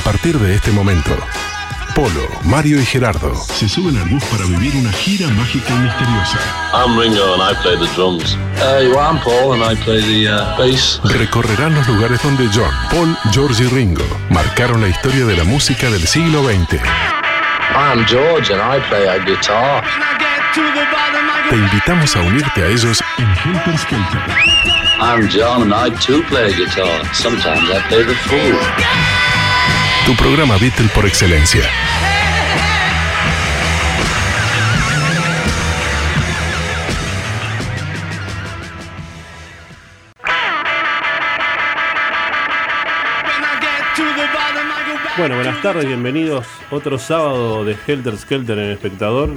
partir de este momento, Polo, Mario y Gerardo se suben al bus para vivir una gira mágica y misteriosa. I'm Ringo and I play the drums. Uh, well, I'm Paul and I play the uh, bass. Recorrerán los lugares donde John, Paul, George y Ringo marcaron la historia de la música del siglo XX. I'm George and I play a guitar. Te invitamos a unirte a ellos en Helter Skelter. I'm John and I too play a guitar. Sometimes I play the fool. Tu programa Beatle por excelencia. Bueno, buenas tardes, bienvenidos otro sábado de Helter Skelter en el espectador.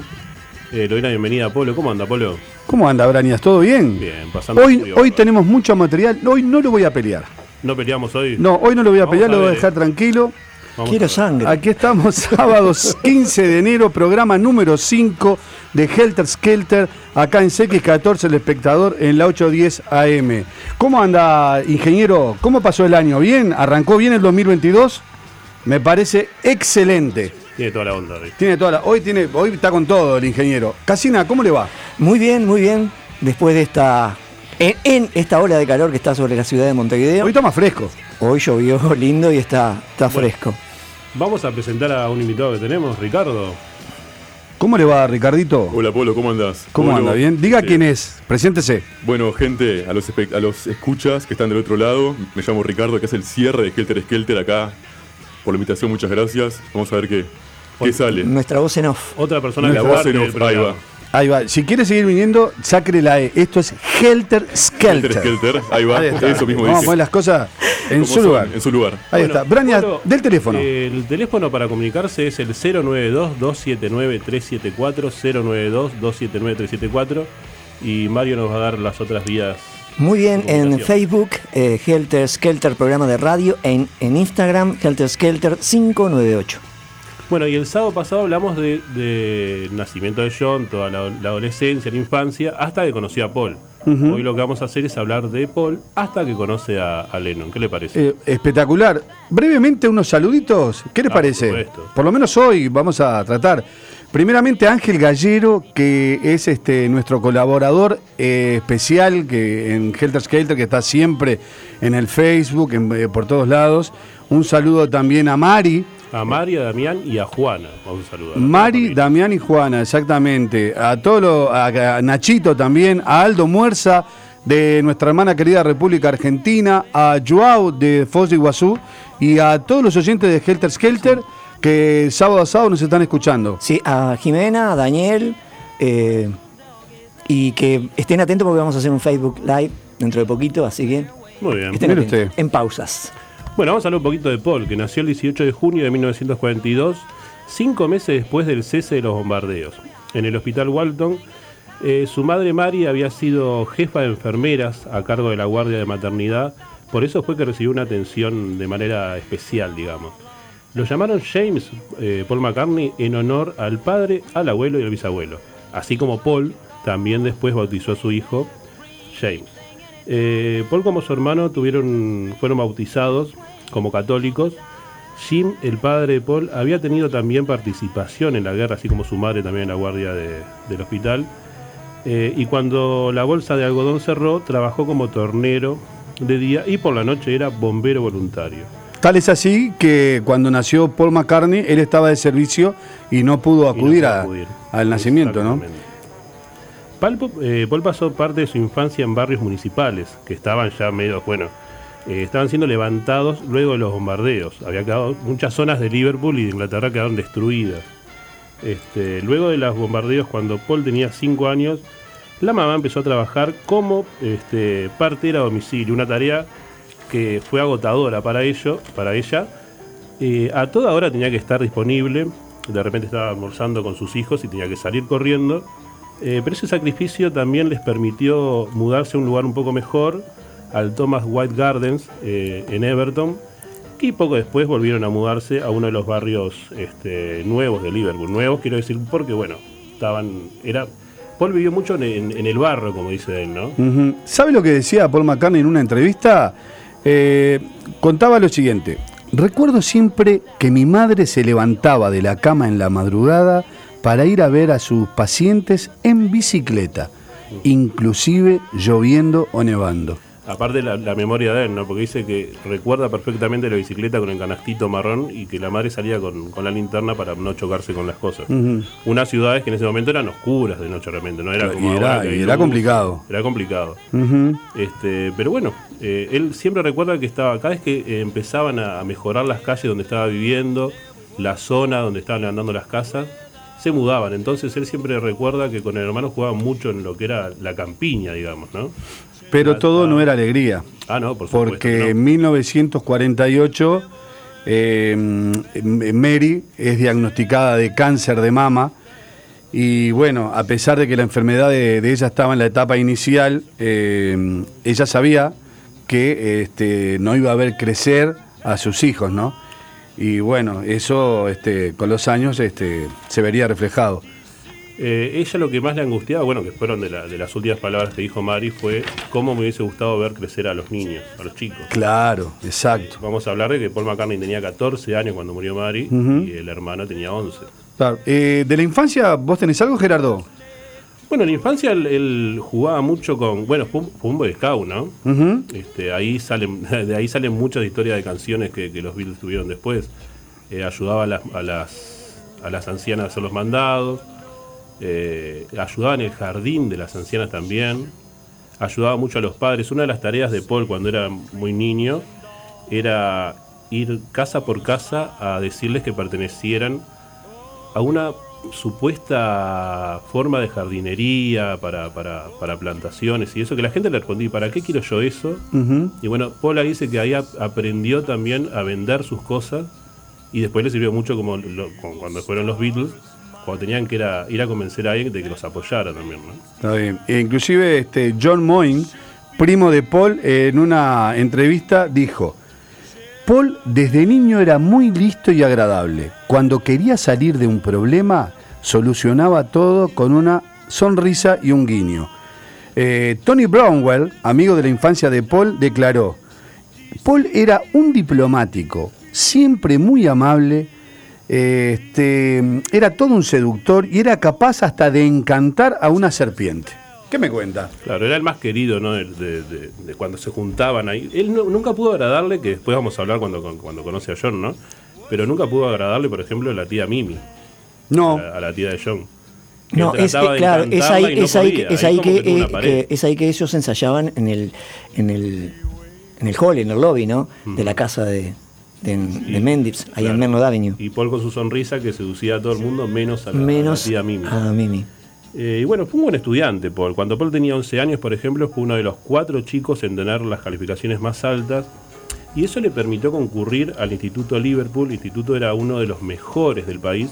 Eh, le doy la bienvenida a Polo. ¿Cómo anda, Polo? ¿Cómo anda, Brañas? ¿Todo bien? Bien, pasando Hoy, frío, hoy tenemos mucho material. Hoy no lo voy a pelear. ¿No peleamos hoy? No, hoy no lo voy a Vamos pelear, a lo voy a dejar tranquilo. Vamos Quiero sangre. Aquí estamos, sábados 15 de enero, programa número 5 de Helter Skelter, acá en CX14, el espectador, en la 810 AM. ¿Cómo anda, ingeniero? ¿Cómo pasó el año? ¿Bien? ¿Arrancó bien el 2022? Me parece excelente. Tiene toda la onda hoy. Tiene toda la- hoy, tiene, hoy está con todo el ingeniero. Casina, ¿cómo le va? Muy bien, muy bien. Después de esta. En, en esta ola de calor que está sobre la ciudad de Montevideo. Hoy está más fresco. Hoy llovió lindo y está, está fresco. Vamos a presentar a un invitado que tenemos, Ricardo. ¿Cómo le va, Ricardito? Hola Polo, ¿cómo andás? ¿Cómo Polo, anda? ¿Bien? Diga sí. quién es. Preséntese. Bueno, gente, a los, a los escuchas que están del otro lado, me llamo Ricardo, que es el cierre de Helter Skelter acá. Por la invitación, muchas gracias. Vamos a ver qué, qué sale. Nuestra voz en off. Otra persona La que voz en off, ahí programa. va. Ahí va. Si quiere seguir viniendo, sácale la E. Esto es Helter Skelter. Helter Skelter, ahí va. Ahí está. Eso mismo Vamos a poner las cosas en su son, lugar. En su lugar. Ahí Bueno, está. Polo, del teléfono. El teléfono para comunicarse es el 092-279-374, 092-279-374 y Mario nos va a dar las otras vías. Muy bien, en. Facebook, eh, Helter Skelter, programa de radio. En, en Instagram, Helter Skelter 598. Bueno, y el sábado pasado hablamos de, de nacimiento de John, toda la, la adolescencia, la infancia, hasta que conoció a Paul. Hoy lo que vamos a hacer es hablar de Paul hasta que conoce a, a Lennon. ¿Qué le parece? Eh, espectacular. Brevemente unos saluditos. ¿Qué les Ah, parece? Por lo menos hoy vamos a tratar. Primeramente Ángel Gallero, que es este nuestro colaborador eh, especial que en Helter Skelter, que está siempre en el Facebook, en- eh, por todos lados. Un saludo también a Mari, a María, a Damián y a Juana. Vamos a saludar. Mari. Damián y Juana, exactamente. A todo lo- a, a Nachito también, a Aldo Muerza de nuestra hermana querida República Argentina, a Joao de Foz de Iguazú y a todos los oyentes de Helter Skelter que sábado a sábado nos están escuchando. Sí, a Jimena, a Daniel. eh, y que estén atentos porque vamos a hacer un Facebook Live dentro de poquito, así que Muy bien. estén Mire usted. En pausas. Bueno, vamos a hablar un poquito de Paul, que nació el 18 de junio de 1942, cinco meses después del cese de los bombardeos. En el hospital Walton, eh, su madre Mary había sido jefa de enfermeras a cargo de la guardia de maternidad, por eso fue que recibió una atención de manera especial, digamos. Lo llamaron James eh, Paul McCartney en honor al padre, al abuelo y al bisabuelo. Así como Paul también después bautizó a su hijo James. Eh, Paul como su hermano tuvieron, fueron bautizados como católicos. Jim, el padre de Paul, había tenido también participación en la guerra, así como su madre también en la guardia de- del hospital. Eh, y cuando la bolsa de algodón cerró, trabajó como tornero de día y por la noche era bombero voluntario. Tal es así que cuando nació Paul McCartney, él estaba de servicio y no pudo Y no acudir, pudo a- acudir. al nacimiento, ¿no? Eh, Paul pasó parte de su infancia en barrios municipales, que estaban ya medio, bueno, eh, estaban siendo levantados luego de los bombardeos. Había quedado, muchas zonas de Liverpool y de Inglaterra quedaron destruidas. Este, luego de los bombardeos, cuando Paul tenía 5 años, la mamá empezó a trabajar como este, partera a domicilio, una tarea que fue agotadora para, ello, para ella. Eh, a toda hora tenía que estar disponible, de repente estaba almorzando con sus hijos y tenía que salir corriendo. Eh, pero ese sacrificio también les permitió mudarse a un lugar un poco mejor, al Thomas White Gardens eh, en Everton, y poco después volvieron a mudarse a uno de los barrios este, nuevos de Liverpool. Nuevos quiero decir porque, bueno, estaban... Era, Paul vivió mucho en, el barro, como dice él, ¿no? ¿Sabe lo que decía Paul McCartney en una entrevista? Eh, contaba lo siguiente. recuerdo siempre que mi madre se levantaba de la cama en la madrugada para ir a ver a sus pacientes en bicicleta, inclusive lloviendo o nevando. Aparte la, la memoria de él, ¿no? Porque dice que recuerda perfectamente la bicicleta con el canastito marrón y que la madre salía con, con la linterna para no chocarse con las cosas. Unas ciudades que en ese momento eran oscuras de noche realmente, no era Y como era- ahora y era luz. complicado. Era complicado. Este, pero bueno, eh, él siempre recuerda que estaba, cada vez que eh, empezaban a, a mejorar las calles donde estaba viviendo, la zona donde estaban levantando las casas, se mudaban. Entonces él siempre recuerda que con el hermano jugaban mucho en lo que era la campiña, digamos, ¿no? Pero todo no era alegría. Ah, no, por supuesto. porque no. en 1948 eh, Mary es diagnosticada de cáncer de mama y bueno, a pesar de que la enfermedad de, de ella estaba en la etapa inicial, eh, ella sabía que este, no iba a ver crecer a sus hijos, ¿no? Y bueno, eso este, con los años este, se vería reflejado. Eh, ella lo que más le angustiaba, bueno, que fueron de, la- de las últimas palabras que dijo Mari, fue cómo me hubiese gustado ver crecer a los niños, a los chicos. Claro, exacto. Vamos a hablar de que Paul McCartney tenía 14 años cuando murió Mari y el hermano tenía 11. Claro. Eh, de la infancia, ¿vos tenés algo, Gerardo? Bueno, en la infancia él, él jugaba mucho con. Bueno, fue, un- fue un Boy Scout, ¿no? Este, ahí salen, de ahí salen muchas historias de canciones que, que los Beatles tuvieron después. Eh, ayudaba a las, a, las, a las ancianas a hacer los mandados. eh, ayudaba en el jardín de las ancianas también. Ayudaba mucho a los padres. Una de las tareas de Paul cuando era muy niño era ir casa por casa a decirles que pertenecieran a una supuesta forma de jardinería para, para, para plantaciones y eso, que la gente le respondía, ¿para qué quiero yo eso? Y bueno, Paula dice que ahí ap- aprendió también a vender sus cosas y después le sirvió mucho como lo- cuando fueron los Beatles, cuando tenían que ir a, ir a convencer a alguien de que los apoyara también, ¿no? Está bien. E inclusive este John Moyne, primo de Paul, en una entrevista dijo, Paul desde niño era muy listo y agradable. Cuando quería salir de un problema, solucionaba todo con una sonrisa y un guiño. Eh, Tony Brownwell, amigo de la infancia de Paul, declaró, Paul era un diplomático, siempre muy amable, este, era todo un seductor y era capaz hasta de encantar a una serpiente. ¿Qué me cuenta? Claro, era el más querido, ¿no? De, de- de- de cuando se juntaban ahí. Él no- nunca pudo agradarle, que después vamos a hablar cuando, cuando conoce a John, ¿no? Pero nunca pudo agradarle, por ejemplo, a la tía Mimi, No, a, a la tía de John. Que No, es, de claro, es ahí, no es ahí, que- es Ahí ahí que, eh, que- es ahí que ellos ensayaban en el, en el, en el hall, en el lobby, ¿no? De la casa de, de, de Mendips, ahí Claro. en Menlo Avenue. Y Paul con su sonrisa que seducía a todo el mundo, menos a la, a la Menos tía Mimi. a Mimi. Eh, y bueno, fue un buen estudiante, Paul. Cuando Paul tenía 11 años, por ejemplo, fue uno de los cuatro chicos en tener las calificaciones más altas. Y eso le permitió concurrir al Instituto Liverpool. El instituto era uno de los mejores del país.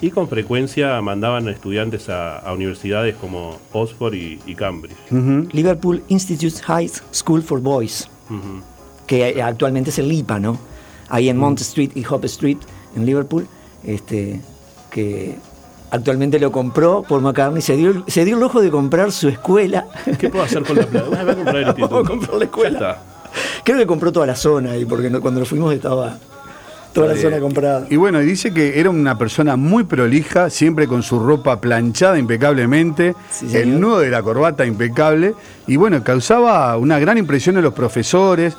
Y con frecuencia mandaban estudiantes a, a universidades como Oxford y, y Cambridge. Liverpool Institute High School for Boys, que actualmente es el LIPA, ¿no? Ahí en Mont Street y Hop Street, en Liverpool, este, que actualmente lo compró Paul McCartney, se dio, se dio el ojo de comprar su escuela. ¿Qué puedo hacer con la plata? Voy a comprar el instituto. Vamos a comprar la escuela. Ya está. Creo que compró toda la zona ahí, porque no- cuando nos fuimos estaba toda la zona comprada. Y bueno, y dice que era una persona muy prolija, siempre con su ropa planchada impecablemente, Sí, el nudo de la corbata impecable, y bueno, causaba una gran impresión en los profesores,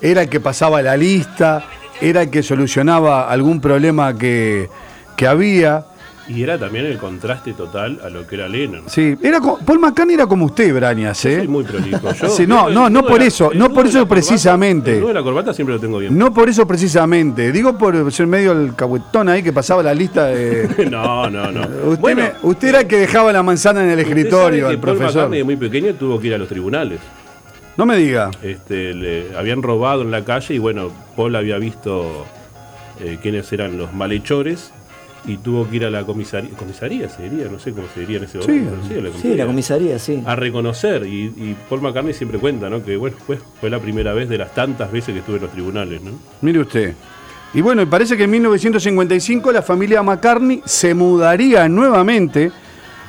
era el que pasaba la lista, era el que solucionaba algún problema que, que había. Y era también el contraste total a lo que era Lennon. Sí, era co- Paul McCartney era como usted, Brañas, Yo ¿eh? soy muy prolijo. Yo- Sí, no, yo- no, no por la- eso, no por eso corbata- precisamente. El de la corbata siempre lo tengo bien. No por eso precisamente, digo por ser medio el cahuetón ahí que pasaba la lista de... No, no, no. Usted, Bueno, me- usted era el que dejaba la manzana en el escritorio al que Paul profesor. McCartney de muy pequeño tuvo que ir a los tribunales. No me diga. Este, le habían robado en la calle y bueno, Paul había visto eh, quiénes eran los malhechores y tuvo que ir a la comisaría, comisaría se diría, no sé cómo se diría en ese momento. Sí, la Sí, la comisaría, sí. A reconocer y, y Paul McCartney siempre cuenta, ¿no? Que bueno, fue, fue la primera vez de las tantas veces que estuve en los tribunales, ¿no? Mire usted. Y bueno, y parece que en 1955 la familia McCartney se mudaría nuevamente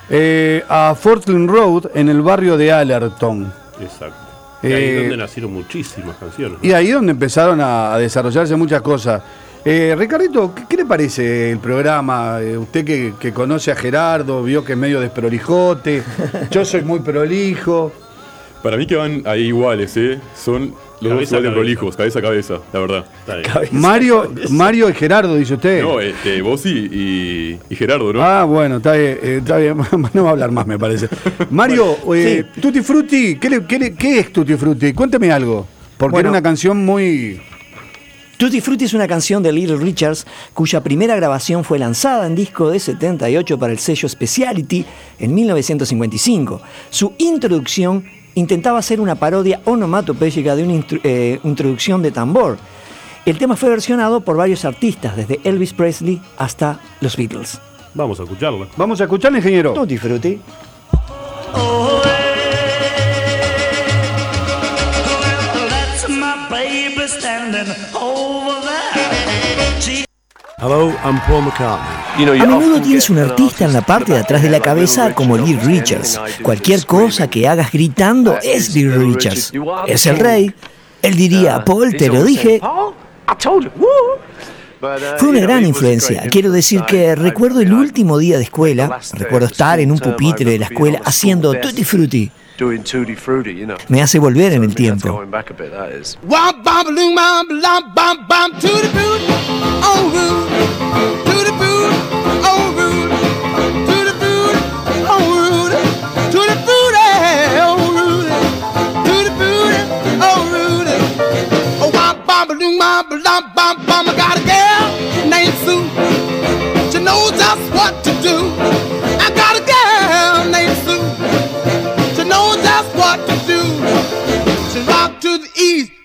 eh, a Fortland Road en el barrio de Allerton. Exacto. Y ahí Eh, es donde nacieron muchísimas canciones. ¿no? Y ahí donde empezaron a, a desarrollarse muchas cosas. Eh, Ricardito, ¿qué, qué le parece el programa? Eh, usted que, que conoce a Gerardo, vio que es medio desprolijote. Yo soy muy prolijo. Para mí que van ahí iguales, ¿eh? Son los dos Cabeza igual de prolijos, cabeza a cabeza, la verdad. Mario, Mario y Gerardo, dice usted. No, este, vos y, y, y Gerardo, ¿no? Ah, bueno, está bien, eh, está bien. No va a hablar más, me parece. Mario, eh, Tutti Frutti, ¿qué, le- qué le- qué es Tutti Frutti? Cuénteme algo. Porque Bueno. era una canción muy. Tutti Frutti es una canción de Little Richards cuya primera grabación fue lanzada en disco de 78 para el sello Speciality en 1955. Su introducción intentaba ser una parodia onomatopéyica de una eh, introducción de tambor. El tema fue versionado por varios artistas, desde Elvis Presley hasta los Beatles. Vamos a escucharla. Vamos a escuchar, ingeniero. Tutti Frutti. That's standing over there. She Hello, I'm Paul McCartney. A menudo tienes un artista en la parte de atrás de la cabeza como Little Richards. Cualquier cosa que hagas gritando es Little Richards. Es el rey. Él diría, Paul, te lo dije. Fue una gran influencia. Quiero decir que recuerdo el último día de escuela, recuerdo estar en un pupitre de la escuela haciendo Tutti Frutti. Me hace volver en el tiempo. Womp bump loom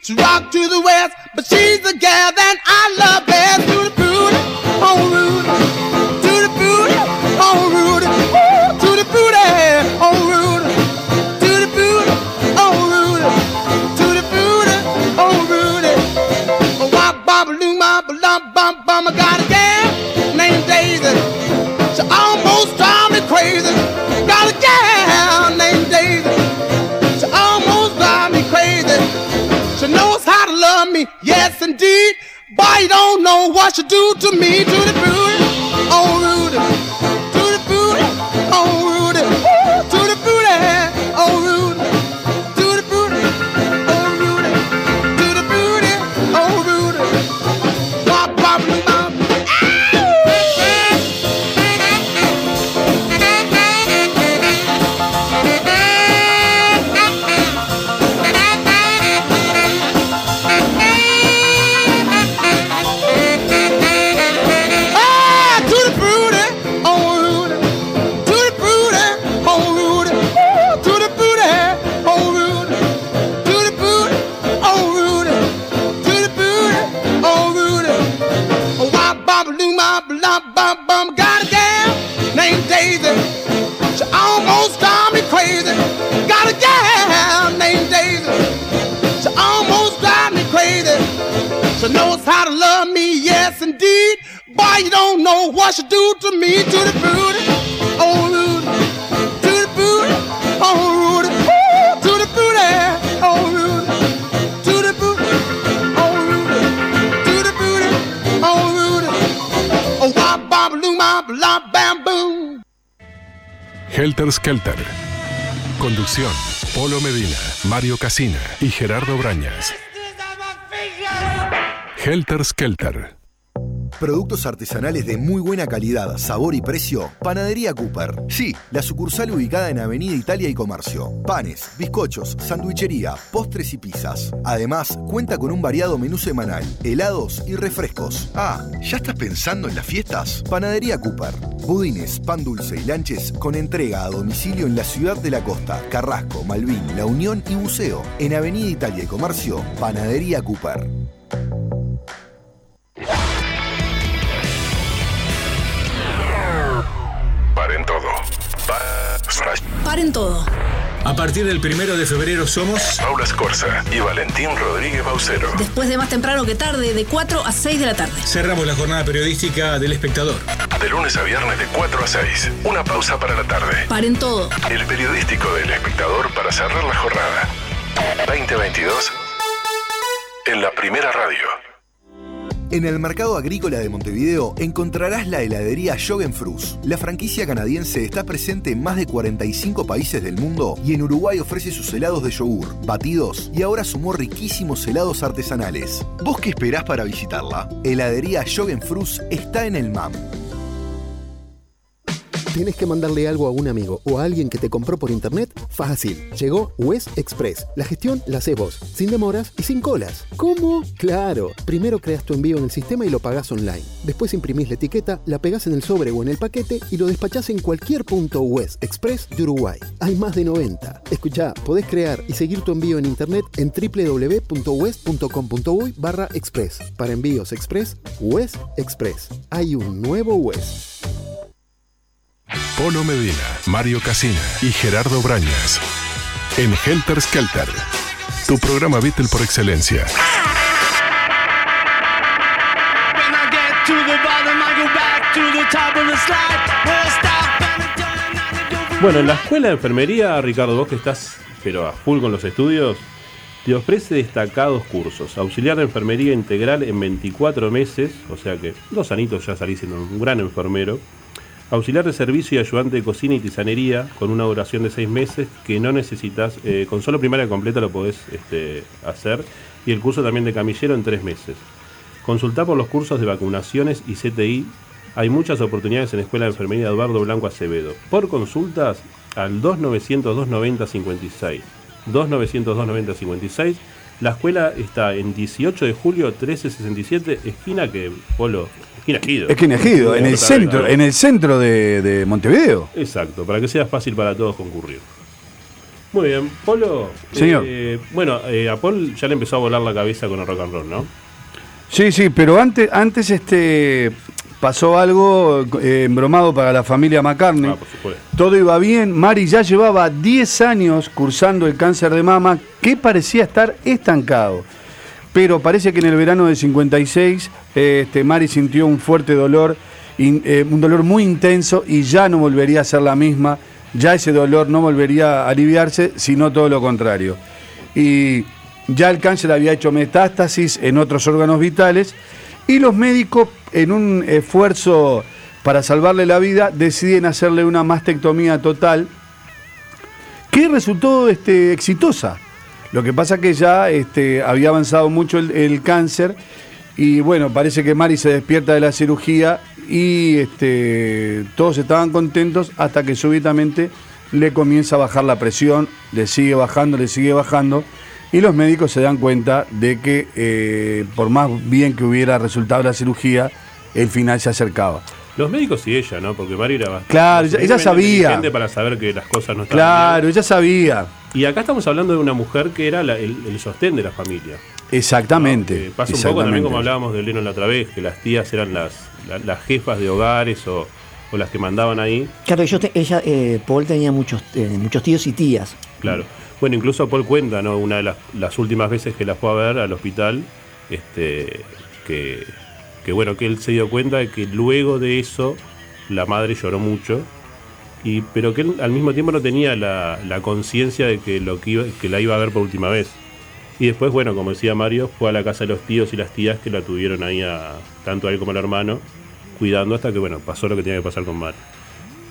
she rock to the west, but she's the gal that I love best. To me, yes indeed. But you don't know what you do to me, to the booty, Skelter. Conducción: Polo Medina, Mario Casina y Gerardo Brañas. Helter Skelter. Productos artesanales de muy buena calidad, sabor y precio. Panadería Cooper. Sí, la sucursal ubicada en Avenida Italia y Comercio. Panes, bizcochos, sandwichería, postres y pizzas. Además, cuenta con un variado menú semanal, helados y refrescos. Ah, ¿ya estás pensando en las fiestas? Panadería Cooper. Budines, pan dulce y lanches con entrega a domicilio en la ciudad de la costa, Carrasco, Malvin, La Unión y Buceo. En Avenida Italia y Comercio, Panadería Cooper. Partir del primero de febrero somos Paula Scorza y Valentín Rodríguez Baucero. Después de más temprano que tarde, de 4 a 6 de la tarde. Cerramos la jornada periodística del espectador. De lunes a viernes de 4 a 6. Una pausa para la tarde. Paren todo. El periodístico del espectador para cerrar la jornada. 2022 en la primera radio. En el mercado agrícola de Montevideo encontrarás la heladería Frus. La franquicia canadiense está presente en más de 45 países del mundo y en Uruguay ofrece sus helados de yogur, batidos y ahora sumó riquísimos helados artesanales. ¿Vos qué esperás para visitarla? Heladería Frus está en el MAM. ¿Tienes que mandarle algo a un amigo o a alguien que te compró por internet? Fácil. Llegó West Express. La gestión la haces vos, sin demoras y sin colas. ¿Cómo? Claro. Primero creas tu envío en el sistema y lo pagás online. Después imprimís la etiqueta, la pegás en el sobre o en el paquete y lo despachás en cualquier punto West Express de Uruguay. Hay más de 90. Escuchá, podés crear y seguir tu envío en internet en www.west.com.uy barra express. Para envíos express, West Express. Hay un nuevo West. Polo Medina, Mario Casina y Gerardo Brañas. En Helter Skelter. Tu programa Beatle por excelencia. Bueno, en la escuela de enfermería, Ricardo, vos que estás pero a full con los estudios, te ofrece destacados cursos. Auxiliar de enfermería integral en 24 meses, o sea que dos anitos ya salís siendo un gran enfermero. Auxiliar de servicio y ayudante de cocina y tisanería con una duración de 6 meses que no necesitas, eh, con solo primaria completa lo podés este, hacer. Y el curso también de camillero en 3 meses. Consultá por los cursos de vacunaciones y CTI. Hay muchas oportunidades en la Escuela de Enfermería Eduardo Blanco Acevedo. Por consultas al 2900-290-56. 2900-290-56. La escuela está en 18 de julio 1367, esquina que Polo, Es que en el centro, en el centro de, de Montevideo. Exacto, para que sea fácil para todos concurrir. Muy bien, Polo. Señor. eh, bueno, eh, a Paul ya le empezó a volar la cabeza con el rock and roll, ¿no? Sí, sí, pero antes, antes este pasó algo eh, embromado para la familia McCartney. Ah, por supuesto. Todo iba bien. Mari ya llevaba 10 años cursando el cáncer de mama que parecía estar estancado. Pero parece que en el verano del 56 eh, este, Mari sintió un fuerte dolor, eh, un dolor muy intenso y ya no volvería a ser la misma. Ya ese dolor no volvería a aliviarse, sino todo lo contrario. Y ya el cáncer había hecho metástasis en otros órganos vitales y los médicos, en un esfuerzo para salvarle la vida, deciden hacerle una mastectomía total que resultó este, exitosa. Lo que pasa que ya este, había avanzado mucho el, el cáncer y bueno, parece que Mari se despierta de la cirugía y este, todos estaban contentos hasta que súbitamente le comienza a bajar la presión, le sigue bajando, le sigue bajando y los médicos se dan cuenta de que eh, por más bien que hubiera resultado la cirugía, el final se acercaba. Los médicos y ella, ¿no? Porque Mari era bastante Claro, ella- sabía. para saber que las cosas no estaban Claro, ella sabía. Y acá estamos hablando de una mujer que era la- el, el sostén de la familia. Exactamente. Eh, pasa un poco también como hablábamos de Lennon la otra vez, que las tías eran las, la- las jefas de hogares o, o las que mandaban ahí. Claro, ellos te- ella, eh, Paul tenía muchos, eh, muchos tíos y tías. Claro. Bueno, incluso Paul cuenta, ¿no? Una de las, las últimas veces que la fue a ver al hospital, este, que, que bueno, que él se dio cuenta de que luego de eso la madre lloró mucho, y, pero que él al mismo tiempo no tenía la, la conciencia de que, lo que, iba, que la iba a ver por última vez. Y después, bueno, como decía Mario, fue a la casa de los tíos y las tías que la tuvieron ahí, a, tanto a él como al hermano, cuidando hasta que, bueno, pasó lo que tenía que pasar con Mario.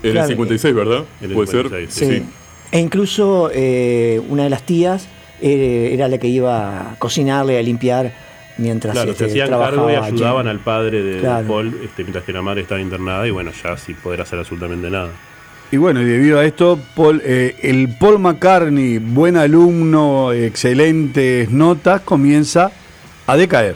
En Claro. el 56, ¿verdad? En el Puede 56, ser. Sí. E incluso eh, una de las tías eh, era la que iba a cocinarle, a limpiar mientras Claro, este, se hacían cargo y allí. ayudaban al padre de Claro. Paul este, mientras que la madre estaba internada y bueno, ya sin poder hacer absolutamente nada. Y bueno, y debido a esto, Paul, eh, el Paul McCartney, buen alumno, excelentes notas, comienza a decaer.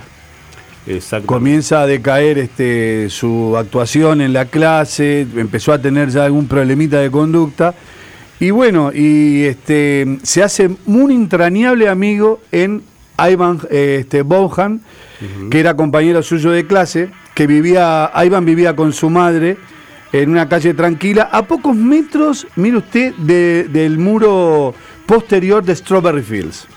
Exacto. Comienza a decaer este, su actuación en la clase, empezó a tener ya algún problemita de conducta. Y bueno, y este, se hace un entrañable amigo en Ivan eh, este, Bonham, que era compañero suyo de clase, que vivía, Ivan vivía con su madre en una calle tranquila, a pocos metros, mire usted, de- del muro posterior de Strawberry Fields,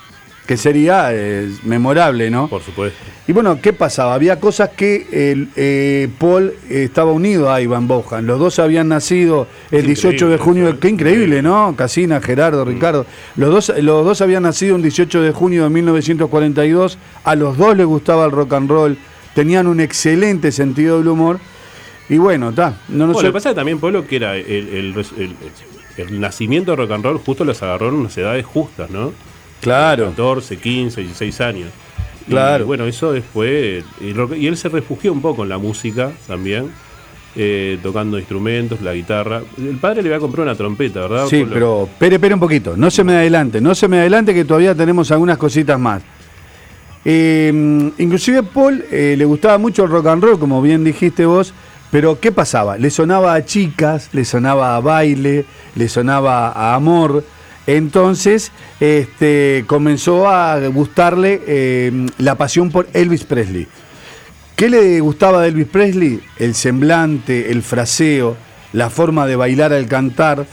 que sería eh, memorable, ¿no? Por supuesto. Y bueno, ¿qué pasaba? Había cosas que el, eh, Paul estaba unido a Ivan Bohan. Los dos habían nacido el Qué 18 de junio. Qué increíble, ¿no? Casina, Gerardo, Ricardo. Los dos, los dos habían nacido un 18 de junio de 1942. A los dos les gustaba el rock and roll. Tenían un excelente sentido del humor. Y bueno, está. No, no Bueno, sé- lo que pasa es también, Polo, que era el, el- el- el nacimiento de rock and roll justo los agarró en unas edades justas, ¿no? Claro. 14, 15, 16 años. Y, Claro. bueno, eso después. Y, y él se refugió un poco en la música también, eh, tocando instrumentos, la guitarra. El padre le había comprado una trompeta, ¿verdad? Sí, pero espere, espere un poquito. No se me adelante, no se me adelante que todavía tenemos algunas cositas más. Eh, inclusive Paul eh, le gustaba mucho el rock and roll, como bien dijiste vos, pero ¿qué pasaba? Le sonaba a chicas, le sonaba a baile, le sonaba a amor. Entonces este, comenzó a gustarle eh, la pasión por Elvis Presley. ¿Qué le gustaba de Elvis Presley? El semblante, el fraseo, la forma de bailar al cantar.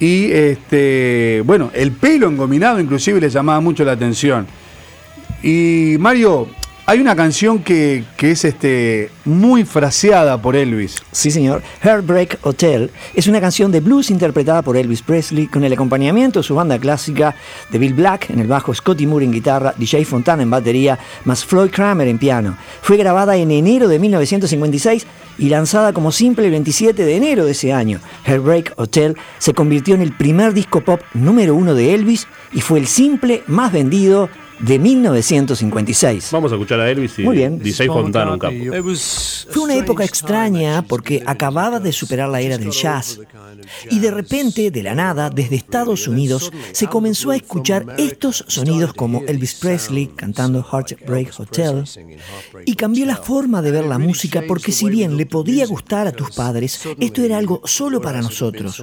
Y este, bueno, el pelo engominado inclusive le llamaba mucho la atención. Y Mario, hay una canción que, que es este, muy fraseada por Elvis. Sí, señor. Heartbreak Hotel es una canción de blues interpretada por Elvis Presley con el acompañamiento de su banda clásica de Bill Black en el bajo, Scotty Moore en guitarra, DJ Fontana en batería, más Floyd Kramer en piano. Fue grabada en enero de 1956 y lanzada como simple el 27 de enero de ese año. Heartbreak Hotel se convirtió en el primer disco pop número uno de Elvis y fue el simple más vendido de 1956. Vamos a escuchar a Elvis y Muy bien. DJ Fontana, un capo. Fue una época extraña porque acababa de superar la era del jazz. Y de repente, de la nada, desde Estados Unidos, se comenzó a escuchar estos sonidos como Elvis Presley cantando Heartbreak Hotel. Y cambió la forma de ver la música porque si bien le podía gustar a tus padres, esto era algo solo para nosotros.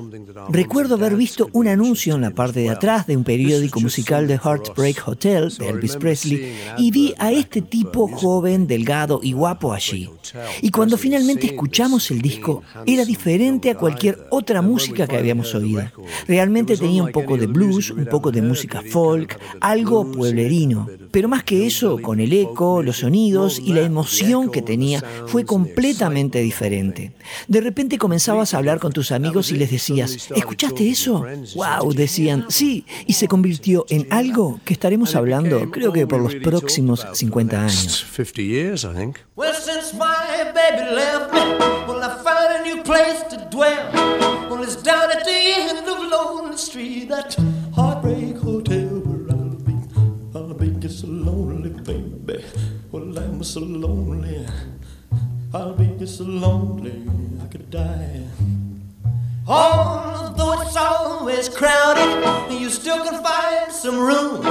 Recuerdo haber visto un anuncio en la parte de atrás de un periódico musical de Heartbreak Hotel de Elvis Presley y vi a este tipo joven, delgado y guapo allí. Y cuando finalmente escuchamos el disco, era diferente a cualquier otra música que habíamos oído. Realmente tenía un poco de blues, un poco de música folk, algo pueblerino. Pero más que eso, con el eco, los sonidos y la emoción que tenía, fue completamente diferente. De repente comenzabas a hablar con tus amigos y les decías, ¿escuchaste eso? ¡Wow! Decían, sí, y se convirtió en algo que estaremos hablando, creo que por los próximos 50 años. 50 years, I think. Well, since my baby left me, well, I found a new place to dwell. Well, it's down at the end of Lonely Street, that heartbreak hotel where I'll be. I'll be just so lonely, baby. Well, I'm so lonely. I'll be just so lonely, I could die. Although it's always crowded, you still can find some room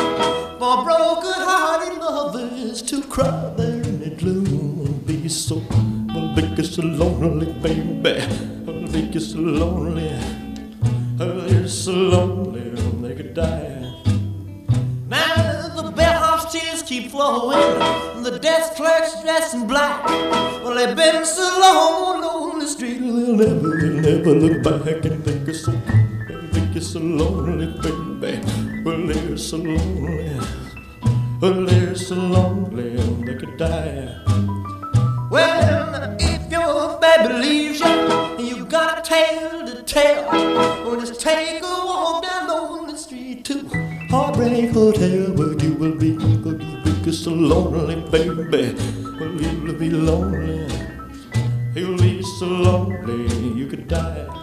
for broken-hearted lovers to cry there in the gloom. So, well, be so lonely, baby. I'll be so lonely. Oh, you're so lonely, they could die. Now the bellhop's tears keep flowing, the desk clerk's dressed in black. Well, they've been so long on the street, they'll never, they'll never look back and think it's so, think it's so lonely, baby. Well, they're so lonely, well, they're so lonely, they could die. Well, if your baby leaves you, you got a tale to tell. Well, just take a walk down lonely street to Heartbreak Hotel, where you will be, where you will be so lonely, baby. Well, you'll be lonely, you'll be so lonely, you could die.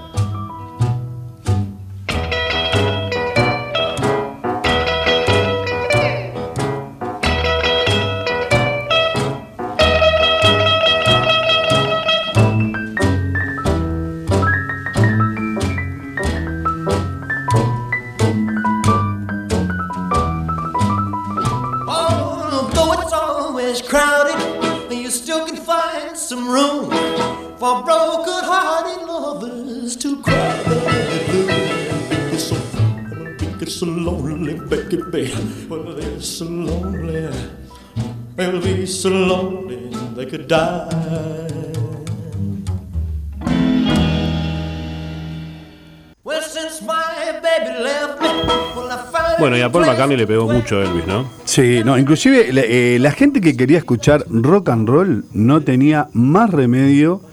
For broken-hearted lovers to cry. It's so, it's so lonely, baby. Well, they're so lonely. They'll be so lonely they could die. Well, since my baby left me, well, I found Bueno, y a Paul McCartney le pegó mucho Elvis, ¿no? Sí, no, inclusive la, eh, la gente que quería escuchar rock and roll no tenía más remedio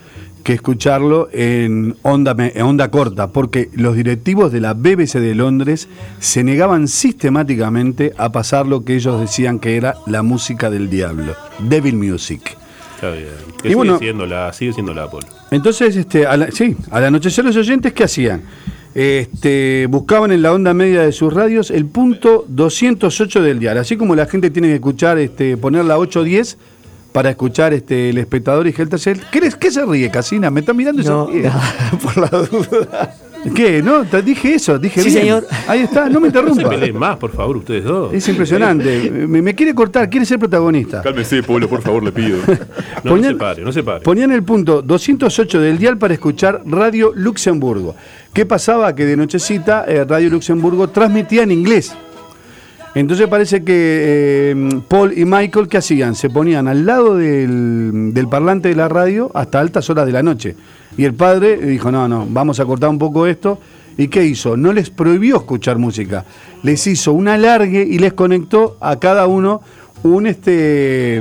que escucharlo en onda, en onda corta, porque los directivos de la BBC de Londres se negaban sistemáticamente a pasar lo que ellos decían que era la música del diablo, Devil Music. Está bien. Que sigue, bueno- siendo la, sigue siendo la Apple. Entonces, este, a la- sí, al anochecer los oyentes, ¿qué hacían? Este, buscaban en la onda media de sus radios el punto 208 del dial. Así como la gente tiene que escuchar, este, poner la 810 para escuchar este, el espectador y Geltercel. ¿Qué, ¿Qué se ríe, Casina? ¿Me está mirando y se No, ríe? por la duda. ¿Qué? No, te dije eso, dije Sí, bien. señor. Ahí está, no me No se interrumpa. peleen más, por favor, ustedes dos. Es impresionante. Me, me quiere cortar, quiere ser protagonista. Cálmese, pueblo, por favor, le pido. No, no se pare, no se pare. Ponían el punto 208 del dial para escuchar Radio Luxemburgo. ¿Qué pasaba? Que de nochecita eh, Radio Luxemburgo transmitía en inglés. Entonces parece que eh, Paul y Michael, ¿qué hacían? Se ponían al lado del, del parlante de la radio hasta altas horas de la noche. Y el padre dijo, no, no, vamos a cortar un poco esto. ¿Y qué hizo? No les prohibió escuchar música. Les hizo un alargue y les conectó a cada uno un este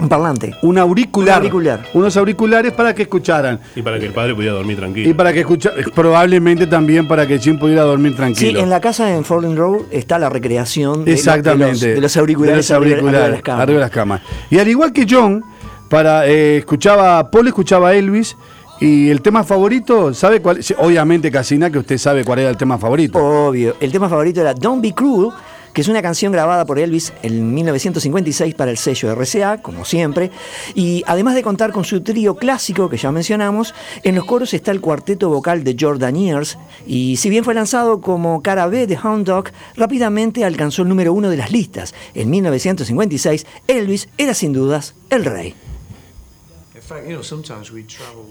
Un parlante. un auricular, Un auricular. unos auriculares para que escucharan Y para que el padre pudiera dormir tranquilo. y para que escucha probablemente también para que Jim pudiera dormir Sí, tranquilo. en la casa en Forlin Road está la recreación de, Exactamente. de los, de los auriculares, De los arriba- arriba de auriculares, las camas. arriba de las camas. Y al igual que John, para eh, escuchaba Paul escuchaba a Elvis y el tema favorito, ¿sabe cuál? Sí, Obviamente Casina que usted sabe cuál era el tema favorito. Obvio. El tema favorito era Don't Be Cruel, que es una canción grabada por Elvis en 1956 para el sello RCA, como siempre. Y además de contar con su trío clásico, que ya mencionamos, en los coros está el cuarteto vocal de Jordaniers. Y si bien fue lanzado como cara B de Hound Dog, rápidamente alcanzó el número uno de las listas. En 1956, Elvis era sin dudas el rey.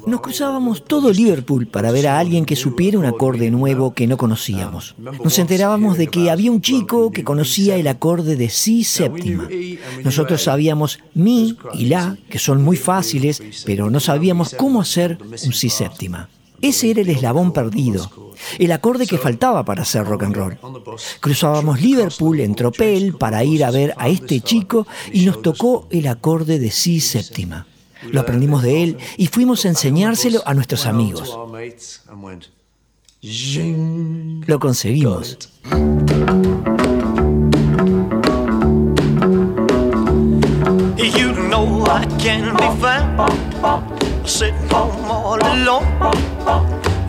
Nos cruzábamos todo Liverpool para ver a alguien que supiera un acorde nuevo que no conocíamos. Nos enterábamos de que había un chico que conocía el acorde de Si séptima. Nosotros sabíamos Mi y La, que son muy fáciles, pero no sabíamos cómo hacer un Si séptima. Ese era el eslabón perdido, el acorde que faltaba para hacer rock and roll. Cruzábamos Liverpool en tropel para ir a ver a este chico y nos tocó el acorde de Si séptima. Lo aprendimos de él y fuimos a enseñárselo a nuestros amigos. Lo conseguimos.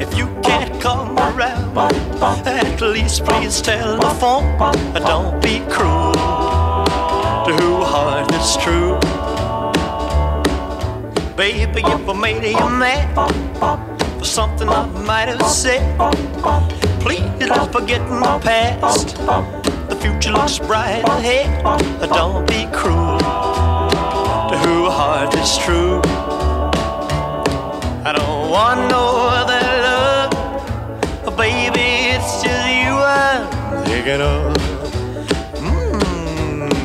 If you can't come around, at least please telephone. Don't be cruel to who heart is true. Baby, if I made you mad for something I might have said, please don't forget my past. The future looks bright ahead. Don't be cruel to who heart is true. I don't want no other love, baby. It's just you I'm thinking of.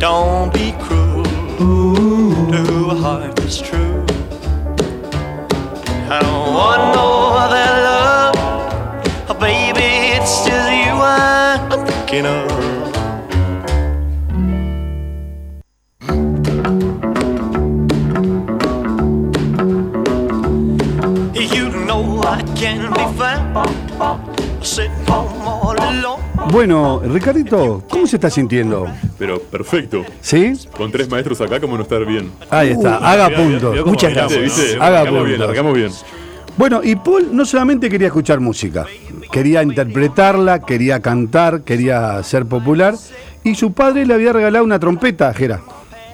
Don't be cruel to a heart that's true. I don't want no other love. Oh, baby, it's just you I'm thinking of. Bueno, Ricardito, ¿cómo se está sintiendo? Pero perfecto. ¿Sí? Con tres maestros acá, ¿cómo no estar bien? Ahí está, Uh, haga punto. Muchas gracias. Haga Arrancamos bien, puntos. arrancamos bien. Bueno, y Paul no solamente quería escuchar música, quería interpretarla, quería cantar, quería ser popular. Y su padre le había regalado una trompeta, Jera.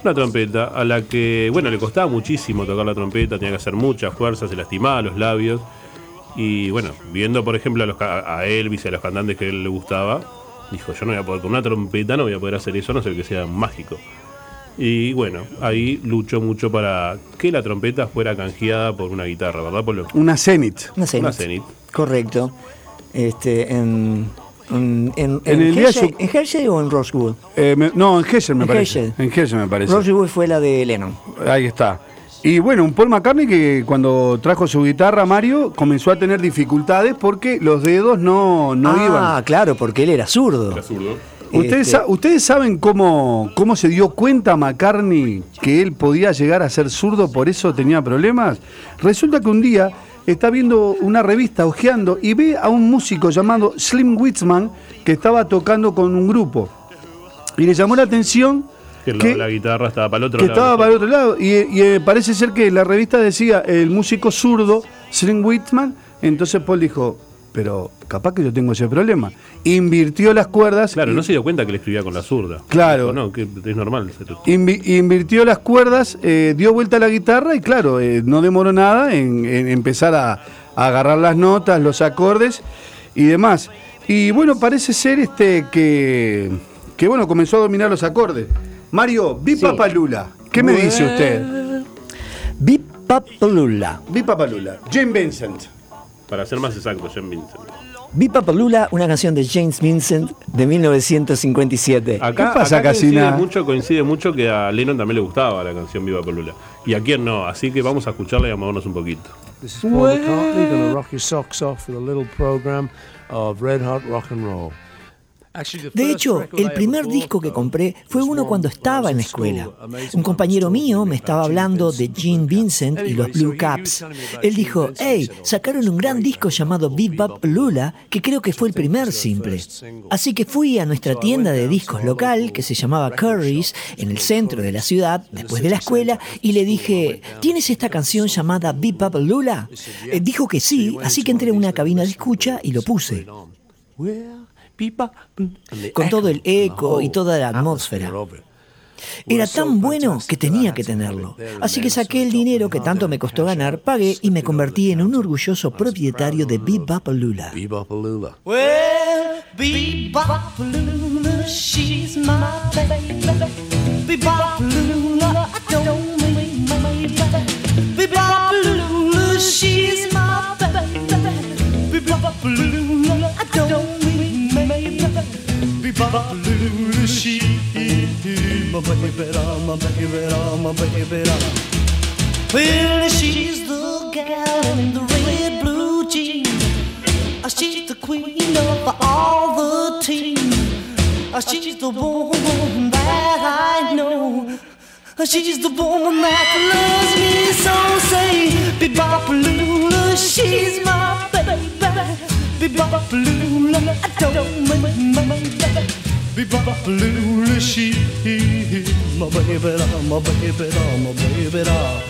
Una trompeta a la que, bueno, le costaba muchísimo tocar la trompeta, tenía que hacer mucha fuerza, se lastimaba los labios. Y bueno, viendo por ejemplo a, los, ca- a Elvis y a los cantantes que a él le gustaba, dijo, yo no voy a poder, con una trompeta no voy a poder hacer eso, no ser que sea mágico. Y bueno, ahí luchó mucho para que la trompeta fuera canjeada por una guitarra, ¿verdad, Polo? Una Zenith. Una Zenith. Una Zenith. Correcto. Este, en, en, en, En el Hershey, su- ¿en Hershey o en Rosewood? Eh, me- no, en Gesser me En parece. Hershey. En Gesser me parece. Rosewood fue la de Lennon. Ahí está. Y bueno, un Paul McCartney que cuando trajo su guitarra, Mario, comenzó a tener dificultades porque los dedos no, no ah, iban. claro, porque él era zurdo. Era zurdo. ¿Ustedes, Este- ¿Ustedes saben cómo, cómo se dio cuenta McCartney que él podía llegar a ser zurdo, por eso tenía problemas? Resulta que un día está viendo una revista, ojeando, y ve a un músico llamado Slim Whitman que estaba tocando con un grupo. Y le llamó la atención Que que, la guitarra estaba para el otro que lado. estaba para el otro lado. Y, y, eh, parece ser que la revista decía el músico zurdo, Slim Whitman. Entonces Paul dijo, pero capaz que yo tengo ese problema. Invirtió las cuerdas. Claro, y- no se dio cuenta que le escribía con la zurda. Claro. No, que es normal. Invi- invirtió las cuerdas, eh, dio vuelta a la guitarra y claro, eh, no demoró nada en, en empezar a, a agarrar las notas, los acordes y demás. Y bueno, parece ser este que, que bueno, comenzó a dominar los acordes. Mario, Bipapalula, ¿qué me dice usted? Bipapalula. Bipapalula, Jim Vincent. Para ser más exacto, Jim Vincent. Bipapalula, una canción de James Vincent de 1957. Acá, ¿Qué pasa, acá coincide mucho, coincide mucho que a Lennon también le gustaba la canción Viva Polula. Y a quién no, así que vamos a escucharla y a movernos un poquito. This is Paul McCartney going to rock your socks off with a little program of red hot rock and roll. De hecho, el primer disco que though, compré fue uno cuando estaba en la escuela. Un compañero mío me estaba hablando de Gene. Vincent y los Blue Caps. Él dijo, hey, "Oh, sacaron un gran disco llamado Bebop Lula, que creo que fue el primer simple. Así que fui a nuestra tienda de discos local, que se llamaba Curry's, en el centro de la ciudad, después de la escuela, y le dije, ¿tienes esta canción llamada Bebop Lula? Eh, dijo que sí, así que entré a una cabina de escucha y lo puse. The Con todo el eco y toda la whole atmósfera. Era tan bueno que tenía que tenerlo. Así que saqué el dinero que tanto me costó ganar, pagué y me convertí en un orgulloso propietario de Bebop Lula. Bebop-a-lula. Well, Bebop-a-lula, she's my baby. Bebop-a-lula, I don't mean my baby. Bebop-a-lula, she's my baby. Bebop-a-lula, I don't mean my baby. Bebop-a-lula, she's my baby, my baby, my baby. Well, she's the gal in the red blue jeans. Uh, She's the queen of all the team. Uh, She's the woman that I know. Uh, She's the woman that loves me so. Say, Bebop-a-lula, she's my baby. Bebop-a-lula, I don't mean my baby. Bebop-a-lula, she my baby, my baby, my baby.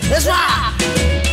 Let's rock!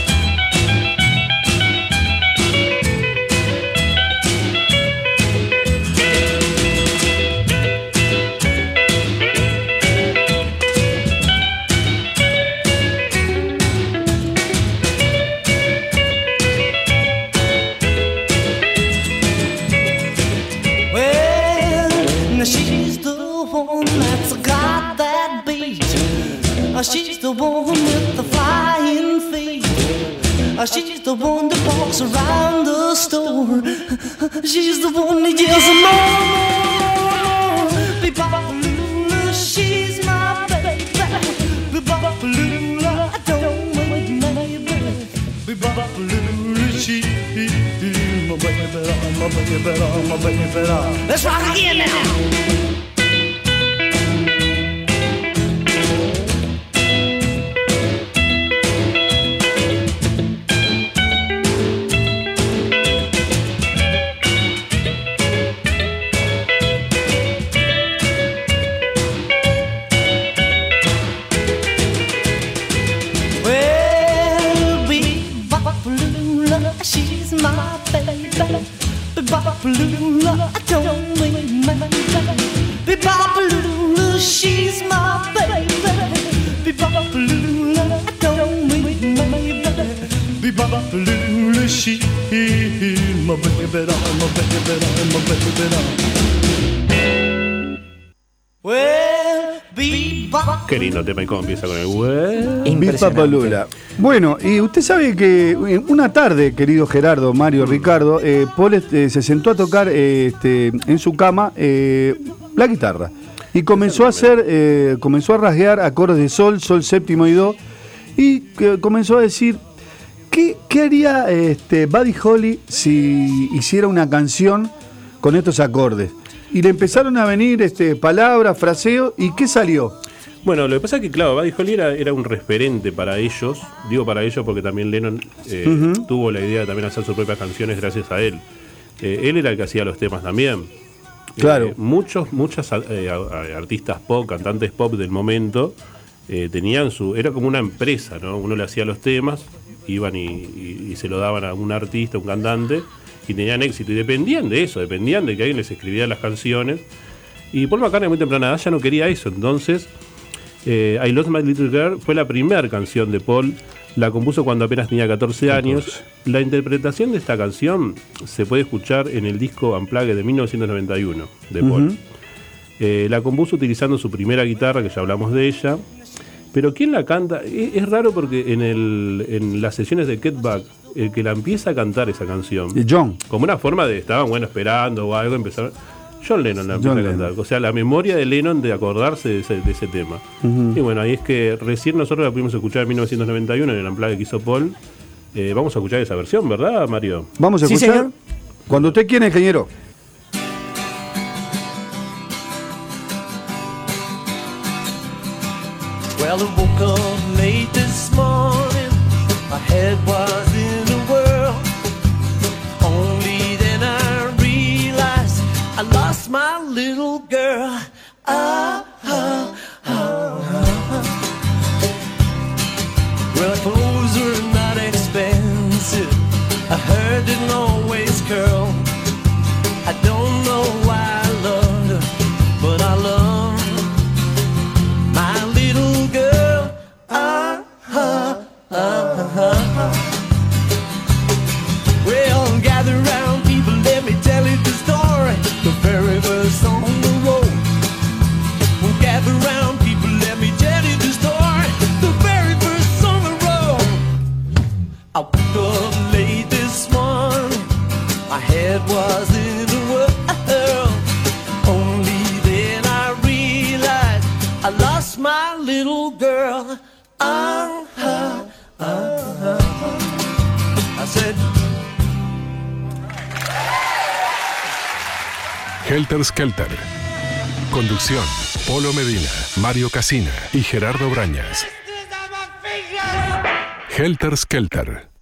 Bueno, y usted sabe que eh, una tarde, querido Gerardo, Mario, Ricardo, eh, Paul este, se sentó a tocar eh, este, en su cama eh, la guitarra. Y comenzó a hacer, eh, comenzó a rasguear acordes de sol, sol séptimo y do. Y comenzó a decir, ¿qué, qué haría este, Buddy Holly si hiciera una canción con estos acordes? Y le empezaron a venir este, palabras, fraseos, ¿y qué salió? Bueno, lo que pasa es que, claro, Buddy Holly era, era un referente para ellos. Digo para ellos porque también Lennon eh, tuvo la idea de también hacer sus propias canciones gracias a él. Eh, él era el que hacía los temas también. Claro. Eh, muchos, muchas artistas pop, cantantes pop del momento, tenían su. Era como una empresa, ¿no? Uno le hacía los temas, iban y, y- y se lo daban a un artista, un cantante, y tenían éxito. Y dependían de eso, dependían de que alguien les escribía las canciones. Y Paul McCartney, muy temprana edad, ya no quería eso. Entonces, eh, I Lost My Little Girl fue la primera canción de Paul. La compuso cuando apenas tenía 14 años. La interpretación de esta canción se puede escuchar en el disco Unplugged de 1991 de Paul. Eh, la compuso utilizando su primera guitarra, que ya hablamos de ella. Pero ¿quién la canta? Es, es raro porque en, el, en las sesiones de Get Back, el que la empieza a cantar esa canción. Y John. Como una forma de, estaban bueno esperando o algo, empezaron. John Lennon la empieza a cantar. O sea, la memoria de Lennon de acordarse de ese, de ese tema. Y bueno, ahí es que recién nosotros la pudimos escuchar en 1991 en el Unplugged que hizo Paul. Eh, vamos a escuchar esa versión, ¿verdad, Mario? Vamos a Sí, escuchar. señor. Cuando usted quiera, ingeniero. Well, I woke up late this morning. My head was little girl. Ah, late this morning. My head was in a whirl. Only then I realized I lost my little girl. Ah, ah, ah, ah. I said, Helter Skelter. Conducción: Polo Medina, Mario Casina y Gerardo Brañas. Helter Skelter.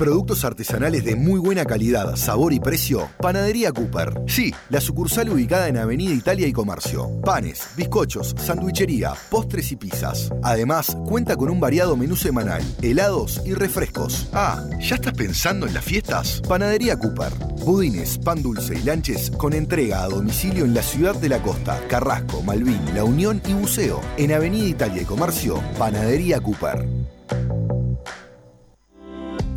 Productos artesanales de muy buena calidad, sabor y precio. Panadería Cooper. Sí, la sucursal ubicada en Avenida Italia y Comercio. Panes, bizcochos, sandwichería, postres y pizzas. Además, cuenta con un variado menú semanal, helados y refrescos. Ah, ¿ya estás pensando en las fiestas? Panadería Cooper. Budines, pan dulce y lanches con entrega a domicilio en la ciudad de la costa, Carrasco, Malvin, La Unión y Buceo. En Avenida Italia y Comercio, Panadería Cooper.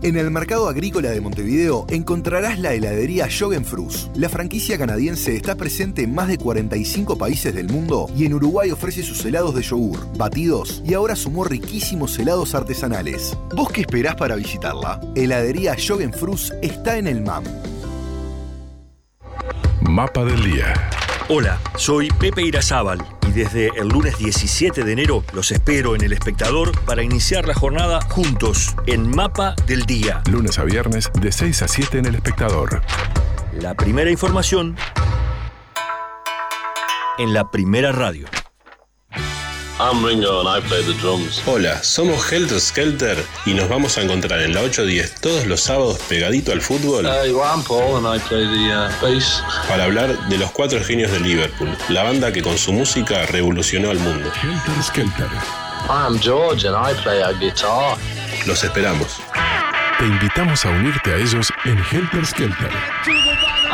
En el mercado agrícola de Montevideo encontrarás la heladería Frus. La franquicia canadiense está presente en más de 45 países del mundo y en Uruguay ofrece sus helados de yogur, batidos y ahora sumó riquísimos helados artesanales. ¿Vos qué esperás para visitarla? Heladería Frus está en el MAM. Mapa del día. Hola, soy Pepe Irazábal y desde el lunes 17 de enero los espero en El Espectador para iniciar la jornada juntos en Mapa del Día. Lunes a viernes de 6 a 7 en El Espectador. La primera información en la primera radio. I'm Ringo and I play the drums. Hola, somos Helter Skelter y nos vamos a encontrar en la 810 todos los sábados pegadito al fútbol Hey, well, I'm Paul and I play the uh, bass. para hablar de los cuatro genios de Liverpool, la banda que con su música revolucionó al mundo. Helter Skelter. I'm George and I play a guitar. Los esperamos. te invitamos a unirte a ellos en Helter Skelter,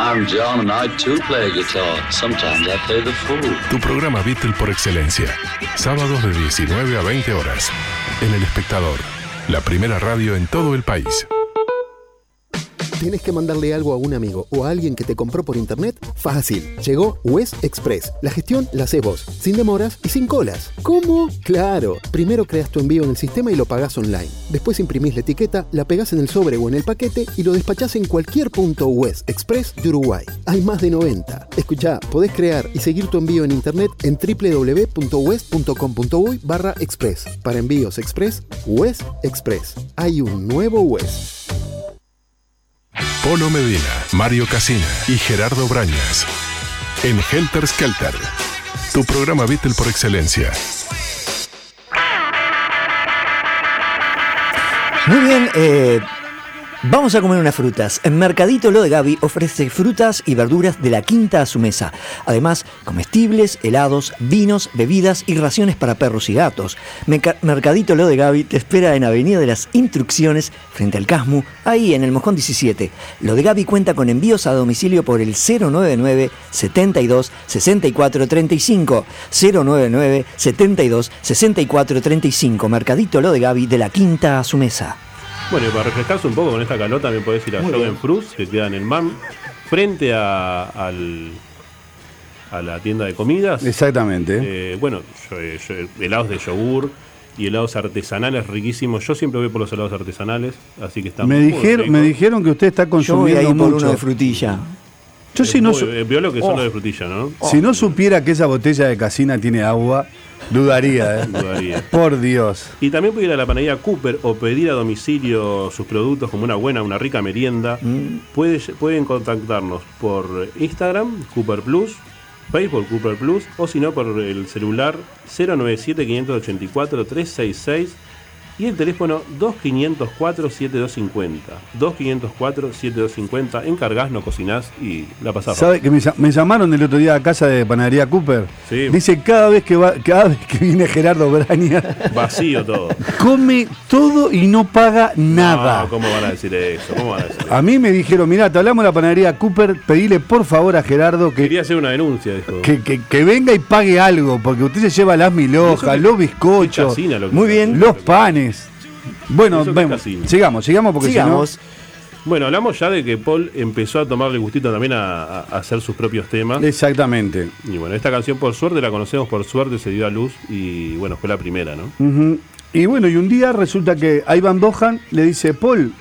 I'm John and I too play guitar. Sometimes I play the fool. tu programa Beatle por excelencia. Sábados de 19 a 20 horas. En El Espectador, la primera radio en todo el país. ¿Tienes que mandarle algo a un amigo o a alguien que te compró por internet? Fácil. Llegó West Express. La gestión la haces vos, sin demoras y sin colas. ¿Cómo? Claro. Primero creas tu envío en el sistema y lo pagás online. Después imprimís la etiqueta, la pegás en el sobre o en el paquete y lo despachás en cualquier punto West Express de Uruguay. Hay más de 90. Escuchá, podés crear y seguir tu envío en internet en www.west.com.uy barra express. Para envíos express, West Express. Hay un nuevo West. Polo Medina, Mario Casina y Gerardo Brañas. En Helter Skelter, tu programa Beatle por excelencia. Muy bien, eh, vamos a comer unas frutas. En Mercadito Lo de Gaby ofrece frutas y verduras de la quinta a su mesa. Además, comestibles, helados, vinos, bebidas y raciones para perros y gatos. Mercadito Lo de Gaby te espera en Avenida de las Instrucciones, frente al Casmu, ahí en el Mojón 17. Lo de Gaby cuenta con envíos a domicilio por el 099 72 64 35. 099 72 64 35. Mercadito Lo de Gaby de la quinta a su mesa. Bueno, y para refrescarse un poco con esta calor también podés ir a bien. Fruits, que queda en el MAM, frente a, al- a la tienda de comidas. Exactamente. Eh, bueno, yo- eh, yo- helados de yogur y helados artesanales riquísimos. Yo siempre voy por los helados artesanales, así que están Me muy dijeron, ricos. me dijeron que usted está Yo voy consumiendo ahí por mucho. uno de frutilla. Yo si no, eh, vio lo que son Oh. los de frutilla, ¿no? si no supiera que esa botella de casina tiene agua, dudaría, ¿eh? Dudaría. Por Dios. Y también puede ir a la panadería Cooper o pedir a domicilio sus productos como una buena, una rica merienda. Puede- pueden contactarnos por Instagram, Cooper Plus, Facebook Cooper Plus, o si no por el celular 097-584-366 y el teléfono 2504-7250. 2504-7250. Encargás, no cocinás y la pasás. ¿Sabe que me, lla- me llamaron el otro día a casa de Panadería Cooper? Sí. Dice cada vez que va, cada vez que viene Gerardo Braña, Vacío todo. come todo y no paga nada. No, ¿Cómo van a decir eso? ¿Cómo van a decir eso? A mí me dijeron, mirá, te hablamos de la panadería Cooper, pedile por favor a Gerardo que, Quería hacer una denuncia, dijo. que, que- que venga y pague algo, porque usted se lleva las mil hojas, Eso los bizcochos, muy bien, los panes. Bueno, vemos, sigamos, sigamos porque si no- Sigamos. Bueno, hablamos ya de que Paul empezó a tomarle gustito también a, a- a hacer sus propios temas. Exactamente. Y bueno, esta canción por suerte la conocemos, por suerte se dio a luz y bueno, fue la primera, ¿no? Y bueno, y un día resulta que Ivan Bohan le dice, Paul,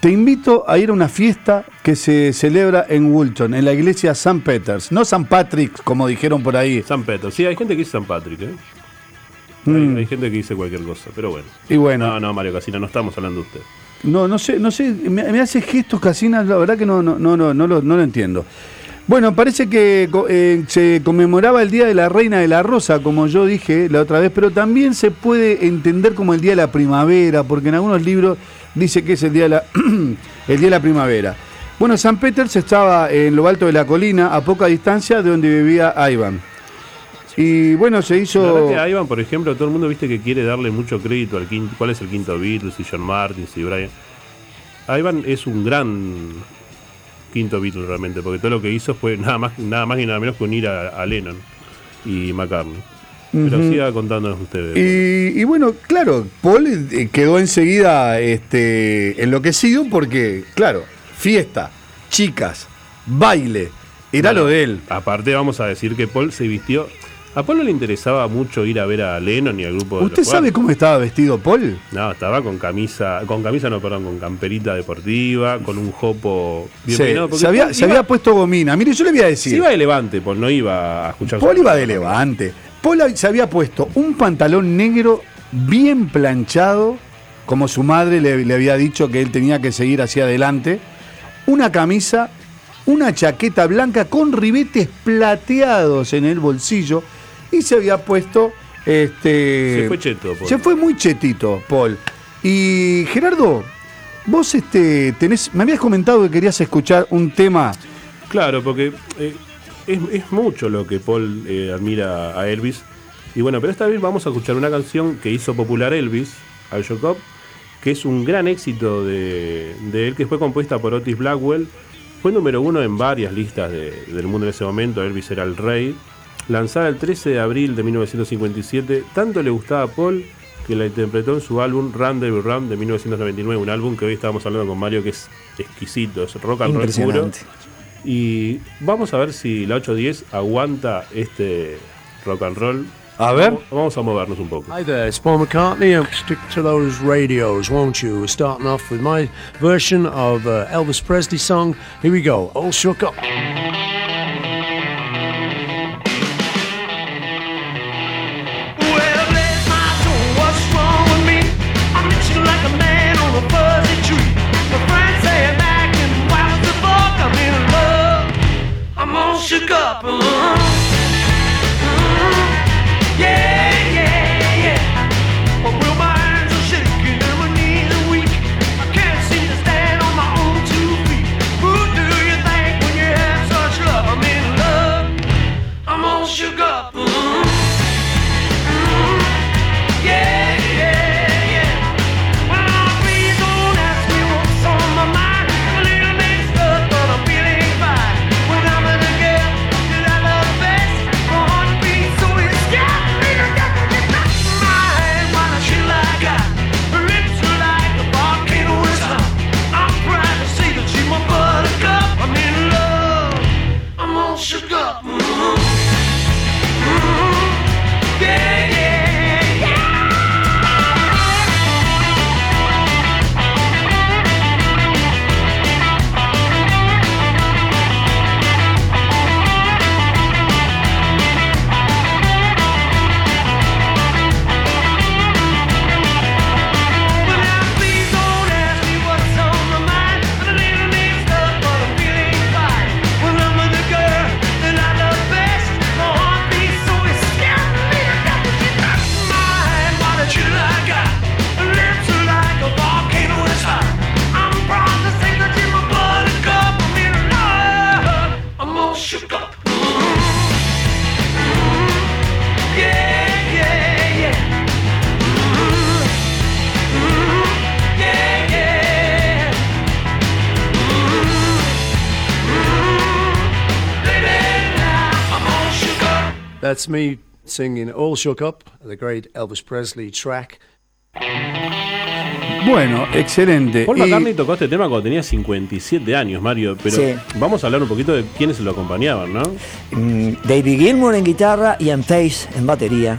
te invito a ir a una fiesta que se celebra en Woolton, en la iglesia St. Peters, no St. Patrick's, como dijeron por ahí. San Pedro. Sí, hay gente que dice San Patrick, ¿eh? Mm. Hay, hay gente que dice cualquier cosa, pero bueno. Y bueno. No, no, Mario Casina, no estamos hablando de usted. No, no sé, no sé, me, me hace gestos Casinas, la verdad que no, no, no, no, no, lo, no lo entiendo. Bueno, parece que eh, se conmemoraba el Día de la Reina de la Rosa, como yo dije la otra vez, pero también se puede entender como el Día de la Primavera, porque en algunos libros dice que es el Día de la, el día de la Primavera. Bueno, San Peters estaba en lo alto de la colina, a poca distancia de donde vivía Ivan. Y bueno, se La hizo... verdad que a Ivan, por ejemplo, todo el mundo viste que quiere darle mucho crédito al quinto, cuál es el quinto Beatles, y John Martin, y Brian. Ivan es un gran quinto Beatle realmente, porque todo lo que hizo fue nada más, nada más y nada menos que unir a, a Lennon y McCartney. Pero Ujú. siga contándonos ustedes. Y, y bueno, claro, Paul eh, quedó enseguida este, enloquecido porque, claro, fiesta, chicas, baile, era Bueno, lo de él. Aparte vamos a decir que Paul se vistió... A Paul no le interesaba mucho ir a ver a Lennon y al grupo de ¿Usted los sabe cómo estaba vestido Paul? No, estaba con camisa, con camisa no, perdón, con camperita deportiva, con un jopo bien Sí, peinado, se, había, se iba- había puesto gomina. Mire, yo le voy a se decir. iba de Levante, Paul no iba a escuchar Paul iba de levante. Paul se había puesto un pantalón negro bien planchado, como su madre le, le había dicho que él tenía que seguir hacia adelante, una camisa, una chaqueta blanca con ribetes plateados en el bolsillo y se había puesto este Se fue cheto, Paul. se fue muy chetito, Paul. Y Gerardo, vos este tenés me habías comentado que querías escuchar un tema Claro, porque eh, es, es mucho lo que Paul eh, admira a Elvis. Y bueno, pero esta vez vamos a escuchar una canción que hizo popular Elvis, Al Cup, que es un gran éxito de, de él, que fue compuesta por Otis Blackwell. Fue número uno en varias listas de- del mundo en ese momento, Elvis era el rey. Lanzada el 13 de abril de 1957, tanto le gustaba a Paul que la interpretó en su álbum Run Devil Run de 1999, un álbum que hoy estábamos hablando con Mario que es exquisito, es rock and roll puro. Y vamos a ver si la 810 aguanta este rock and roll. A ver. Vamos- a movernos un poco. Hi there, it's Paul McCartney. Um, Stick to those radios, won't you? We're starting off with my version of uh, Elvis Presley song. Here we go. All shook up. All That's me singing All Shook Up, the great Elvis Presley track. Bueno, excelente. Paul Y- McCartney tocó este tema cuando tenía 57 años, Mario, pero Sí. vamos a hablar un poquito de quiénes lo acompañaban, ¿no? Mm, David Gilmour en guitarra, Ian Pace en batería.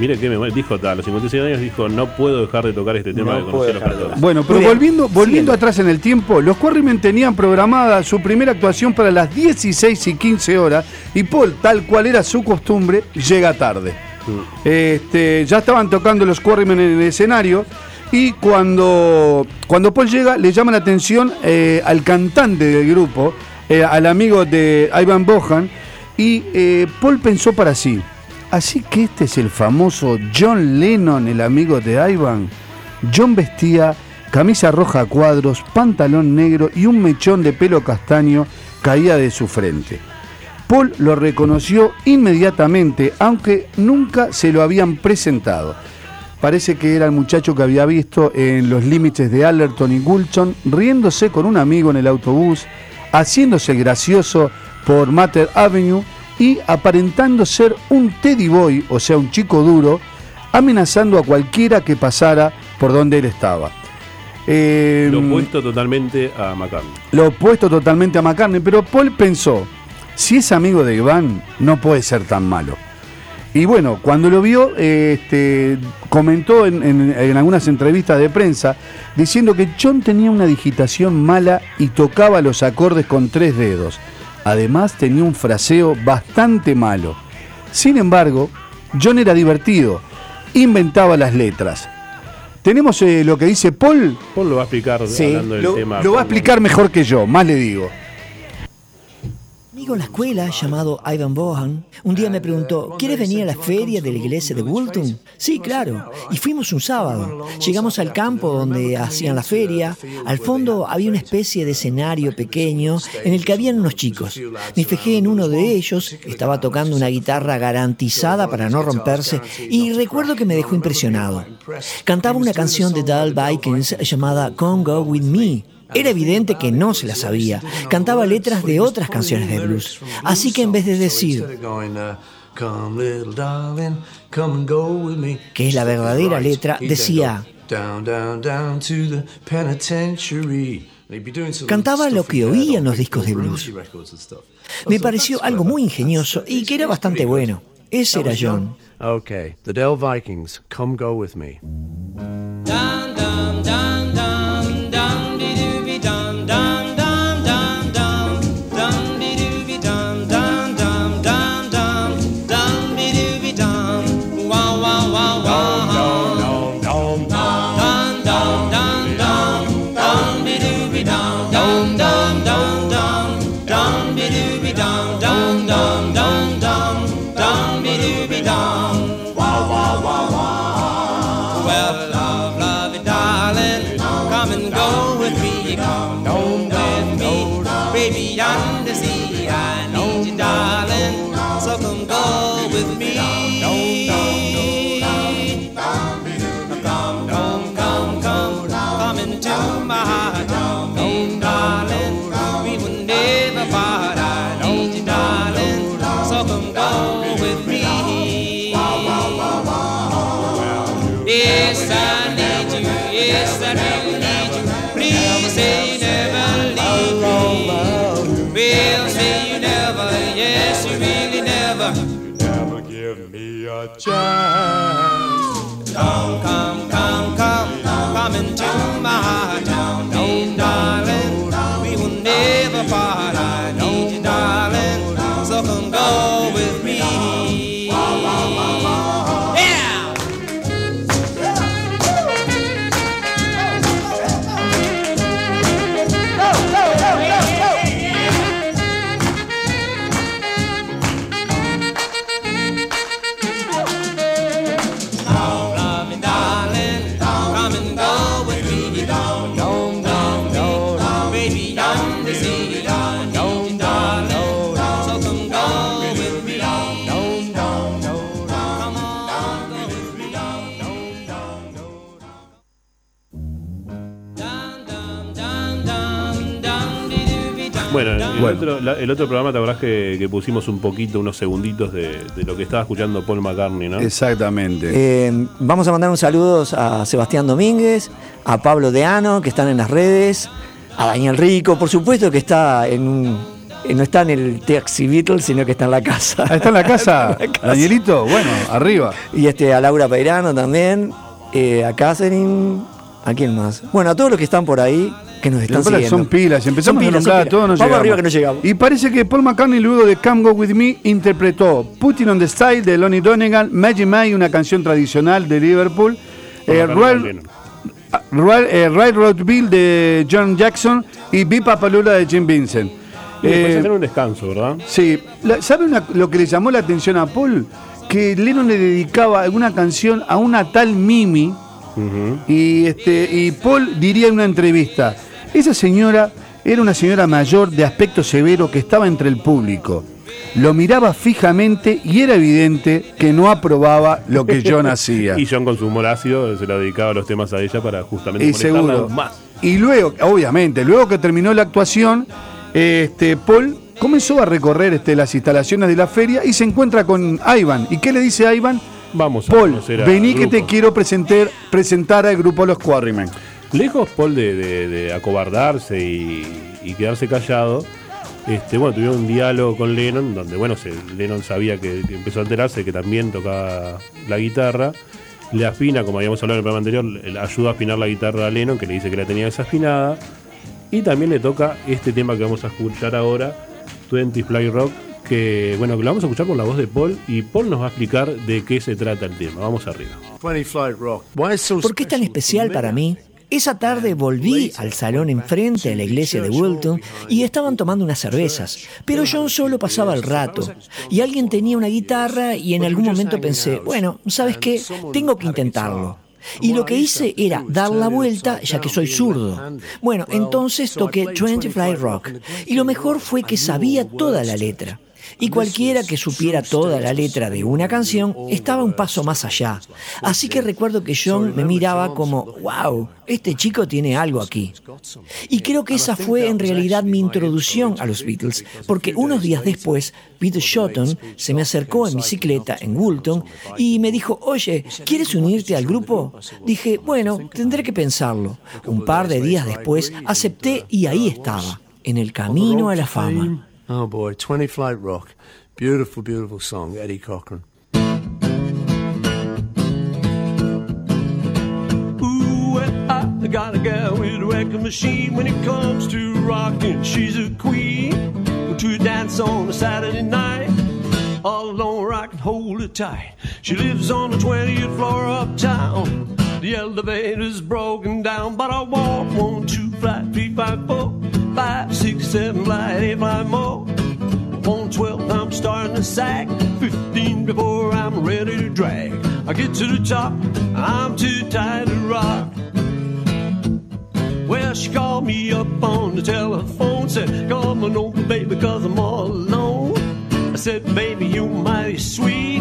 Mire que me dijo, a los 57 años dijo, no puedo dejar de tocar este tema No que conocí a los de 14. Bueno, pero bien. volviendo, volviendo atrás en el tiempo, los Quarrymen tenían programada su primera actuación para las 16 y 15 horas y Paul, tal cual era su costumbre, llega tarde. Mm. Este, ya estaban tocando los Quarrymen en el escenario y cuando, cuando Paul llega le llama la atención eh, al cantante del grupo, eh, al amigo de Ivan Bohan, y eh, Paul pensó para sí, así que este es el famoso John Lennon, el amigo de Ivan. John vestía camisa roja a cuadros, pantalón negro y un mechón de pelo castaño caía de su frente. Paul lo reconoció inmediatamente, aunque nunca se lo habían presentado. Parece que era el muchacho que había visto en los límites de Allerton y Goulton, riéndose con un amigo en el autobús, haciéndose gracioso por Matter Avenue y aparentando ser un teddy boy, o sea, un chico duro, amenazando a cualquiera que pasara por donde él estaba. Eh, Lo opuesto totalmente a McCartney. lo opuesto totalmente a McCartney, pero Paul pensó, si es amigo de Iván, no puede ser tan malo. Y bueno, cuando lo vio, eh, este, comentó en, en- en algunas entrevistas de prensa diciendo que John tenía una digitación mala y tocaba los acordes con tres dedos. Además tenía un fraseo bastante malo. Sin embargo, John era divertido, inventaba las letras. Tenemos eh, lo que dice Paul. Paul lo va a explicar Sí, hablando del lo, tema. lo va a explicar mejor que yo, más le digo. Amigo en la escuela, llamado Ivan Bohan, un día me preguntó, ¿quieres venir a la feria de la iglesia de Woolton? Sí, claro. Y fuimos un sábado. Llegamos al campo donde hacían la feria. Al fondo había una especie de escenario pequeño en el que habían unos chicos. Me fijé en uno de ellos, estaba tocando una guitarra garantizada para no romperse, y recuerdo que me dejó impresionado. Cantaba una canción de Dal Vikings llamada Come Go With Me. Era evidente que no se la sabía. Cantaba letras de otras canciones de blues. Así que en vez de decir que es la verdadera letra, decía, Cantaba lo que there, oían los discos de blues. me pareció algo muy ingenioso y que era bastante bueno. Ese era John. Okay, the Dell Vikings, come go with me. Bueno, el. Otro, la- el otro programa, te acordás que, que pusimos un poquito, unos segunditos de, de lo que estaba escuchando Paul McCartney, ¿no? Exactamente. Eh, vamos a mandar un saludo a Sebastián Domínguez, a Pablo Deano, que están en las redes, a Daniel Rico, por supuesto que está en un. eh, No está en el Taxi Beatles, sino que está en la casa. Ah, ¿Está en la casa? Está en la casa. Danielito, bueno, arriba. Y este, a Laura Peirano también, eh, a Catherine, ¿a quién más? Bueno, a todos los que están por ahí, que nos están siguiendo. son pilas, empezamos Son a nombrar a todos nos. Vamos llegamos. arriba que no llegamos. Y parece que Paul McCartney luego de Come Go With Me interpretó Putting on the Style de Lonnie Donegan, Maggie May, una canción tradicional de Liverpool, eh, Royal, ah, Royal- eh, Right Road Bill de John Jackson y Be Papalula de Jim Vincent. Y después Eh, hacer un descanso, ¿verdad? Sí, la- ¿sabe una- lo que le llamó la atención a Paul? Que Lennon le dedicaba alguna canción a una tal Mimi y, este, y Paul diría en una entrevista, esa señora era una señora mayor de aspecto severo que estaba entre el público. Lo miraba fijamente y era evidente que no aprobaba lo que John hacía. y John con su humor ácido se lo dedicaba a los temas a ella para justamente Y seguro. más. Y luego, obviamente, luego que terminó la actuación, este, Paul comenzó a recorrer este, las instalaciones de la feria y se encuentra con Ivan. ¿Y qué le dice a Ivan? Vamos a Paul, vení que te grupo". quiero presentar, presentar al grupo Los Quarrymen. Lejos Paul de, de- de acobardarse y, y quedarse callado, este, bueno, tuvieron un diálogo con Lennon, donde bueno, se- Lennon sabía que, que empezó a enterarse que también tocaba la guitarra, le afina, como habíamos hablado en el programa anterior, le ayuda a afinar la guitarra a Lennon, que le dice que la tenía desafinada, y también le toca este tema que vamos a escuchar ahora, 20 Fly Rock, que bueno, que lo vamos a escuchar con la voz de Paul, y Paul nos va a explicar de qué se trata el tema. Vamos arriba. 20 Flight Rock. Why is so ¿Por qué es tan especial para mí? Esa tarde volví al salón enfrente de la iglesia de Wilton y estaban tomando unas cervezas, pero John solo pasaba el rato. Y alguien tenía una guitarra y en algún momento pensé, bueno, ¿sabes qué? Tengo que intentarlo. Y lo que hice era dar la vuelta, ya que soy zurdo. Bueno, entonces toqué 20 Fly Rock. Y lo mejor fue que sabía toda la letra. Y cualquiera que supiera toda la letra de una canción estaba un paso más allá. Así que recuerdo que John me miraba como, wow, este chico tiene algo aquí. Y creo que esa fue en realidad mi introducción a los Beatles, porque unos días después, Peter Shotton se me acercó en bicicleta en Woolton y me dijo, oye, ¿quieres unirte al grupo? Dije, bueno, tendré que pensarlo. Un par de días después acepté y ahí estaba, en el camino a la fama. Oh boy, 20 Flight Rock. Beautiful, beautiful song, Eddie Cochran. Ooh, I got a gal with a record machine when it comes to rocking. She's a queen. To dance on a Saturday night. All alone, I can hold her tight. She lives on the 20th floor uptown. The elevator's broken down, but I walk one, two, flight, three, five, four, five, six, seven, flight, eight, flight more. On 12, I'm starting to sag. 15 before I'm ready to drag. I get to the top, I'm too tired to rock. Well, she called me up on the telephone, said, Come on over, baby, cause I'm all alone. Said, Baby, you're mighty sweet,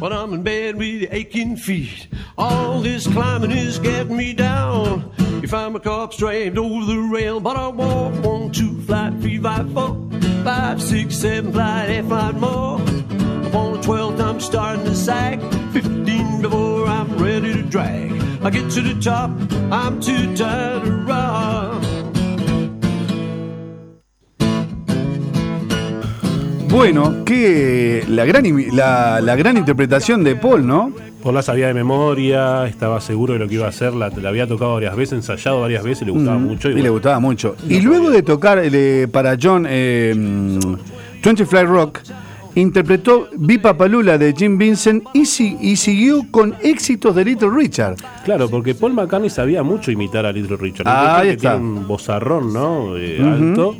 but I'm in bed with aching feet. All this climbing is getting me down. You find my car straight over the rail, but I walk one, two, flight, three, five, four, five, six, seven, flight, eight, flight more. Upon the twelfth, I'm starting to sag. Fifteen before I'm ready to drag. I get to the top, I'm too tired to rock. Bueno, que la gran, la, la gran interpretación de Paul, ¿no? Paul la sabía de memoria, estaba seguro de lo que iba a hacer, la, la había tocado varias veces, ensayado varias veces, le gustaba Mm, mucho. Y, le bueno, gustaba mucho. Y luego de tocar eh, para John eh, mm, 20 Fly Rock, interpretó Bipapalula de Jim Vincent y, si- y siguió con éxitos de Little Richard. Claro, porque Paul McCartney sabía mucho imitar a Little Richard. Ah, ahí que está. Tiene un bozarrón, ¿no? Eh. Alto.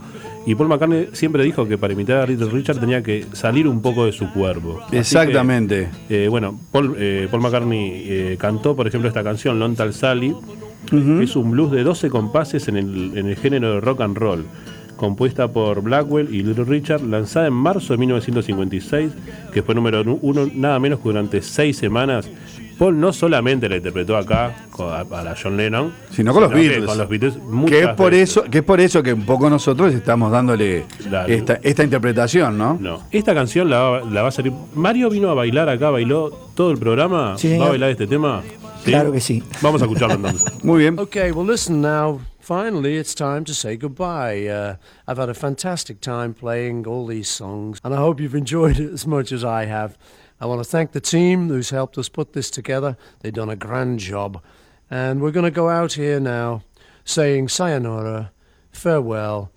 Y Paul McCartney siempre dijo que para imitar a Little Richard tenía que salir un poco de su cuerpo. Así Exactamente. que, eh, bueno, Paul, eh, Paul McCartney eh, cantó, por ejemplo, esta canción, Lontal Sally, que es un blues de 12 compases en el, en el género de rock and roll, compuesta por Blackwell y Little Richard, lanzada en marzo de 1956, que fue número uno nada menos que durante seis semanas. Paul no solamente la interpretó acá con- a, a la John Lennon, Sino con los que Beatles. Con los Beatles Que es, por veces. eso, que es por eso que un poco nosotros estamos dándole esta, esta interpretación, ¿no? No. Esta canción la, va- la va a salir. Mario vino a bailar acá, bailó todo el programa. Sí, ¿Va señor. a bailar este tema? ¿Sí? Claro que sí. Vamos a escucharlo entonces. Muy bien. Okay, well, listen now. Finally, it's time to say goodbye. Uh, I've had a fantastic time playing all these songs, and I hope you've enjoyed it as much as I have. I want to thank the team who's helped us put this together. They've done a grand job. And we're going to go out here now saying sayonara, farewell.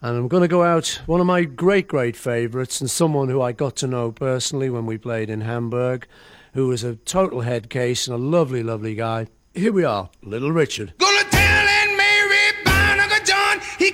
And I'm going to go out, one of my great, great favourites, and someone who I got to know personally when we played in Hamburg, who was a total head case and a lovely, lovely guy. Here we are, Little Richard. Gonna tell Mary John. He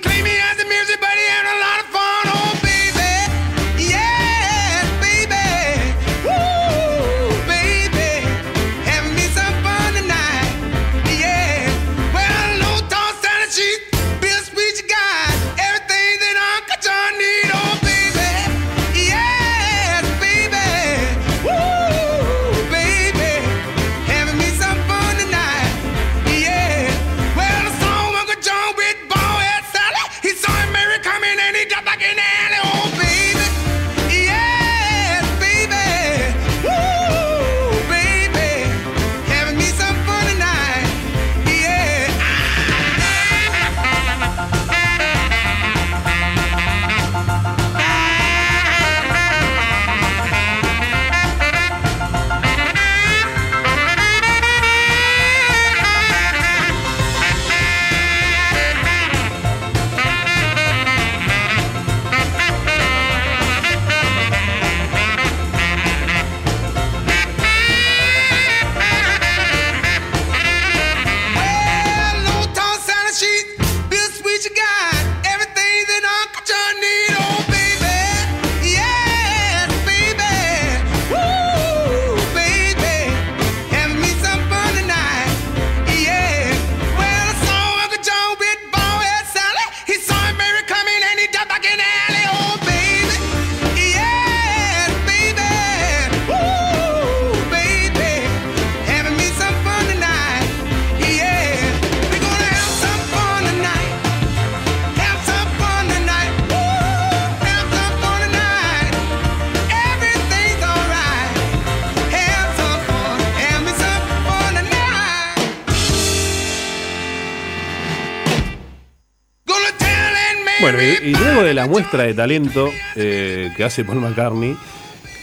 muestra de talento eh, que hace Paul McCartney,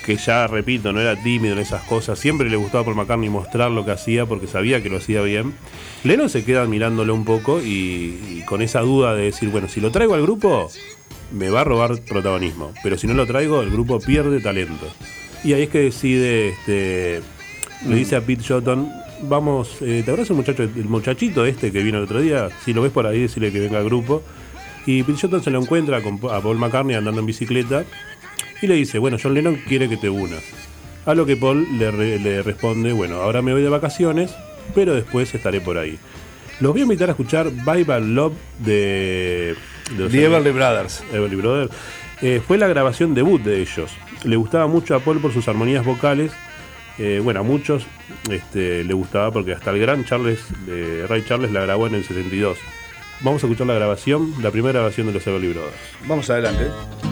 que ya repito, no era tímido en esas cosas, siempre le gustaba a Paul McCartney mostrar lo que hacía porque sabía que lo hacía bien. Lennon se queda mirándolo un poco y, y con esa duda de decir, bueno, si lo traigo al grupo, me va a robar protagonismo, pero si no lo traigo, el grupo pierde talento. Y ahí es que decide, este, le dice a Pete Shotton, vamos, eh, ¿te acuerdas el muchacho, el muchachito este que vino el otro día? Si lo ves por ahí, decirle que venga al grupo. Y Shotton se lo encuentra con, a Paul McCartney andando en bicicleta y le dice, bueno, John Lennon quiere que te unas. A lo que Paul le, re- le responde, bueno, ahora me voy de vacaciones, pero después estaré por ahí. Los voy a invitar a escuchar Bye Bye Love de... The Everly Brothers. Everly Brothers. Eh, fue la grabación debut de ellos. Le gustaba mucho a Paul por sus armonías vocales. Eh, bueno, a muchos este, le gustaba porque hasta el gran Charles, eh, Ray Charles la grabó en el 72. Vamos a escuchar la grabación, la primera grabación de los Everly Brothers. Vamos adelante.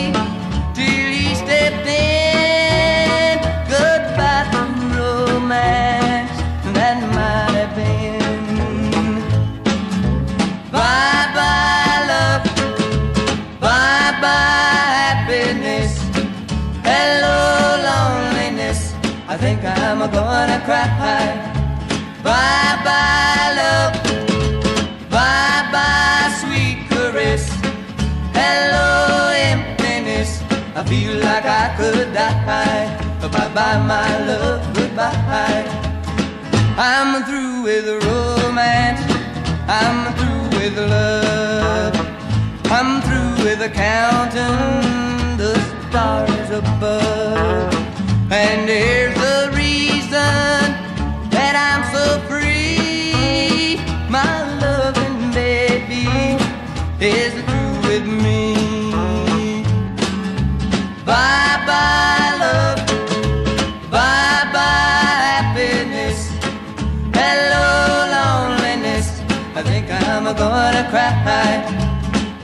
think I'm gonna cry. Bye bye, love. Bye bye, sweet caress. Hello, emptiness. I feel like I could die. Bye bye, my love. Goodbye. I'm through with romance. I'm through with love. I'm through with counting the stars above. And here's the reason that I'm so free. My loving baby is through with me. Bye bye, love. Bye bye, happiness. Hello, loneliness. I think I'm gonna cry.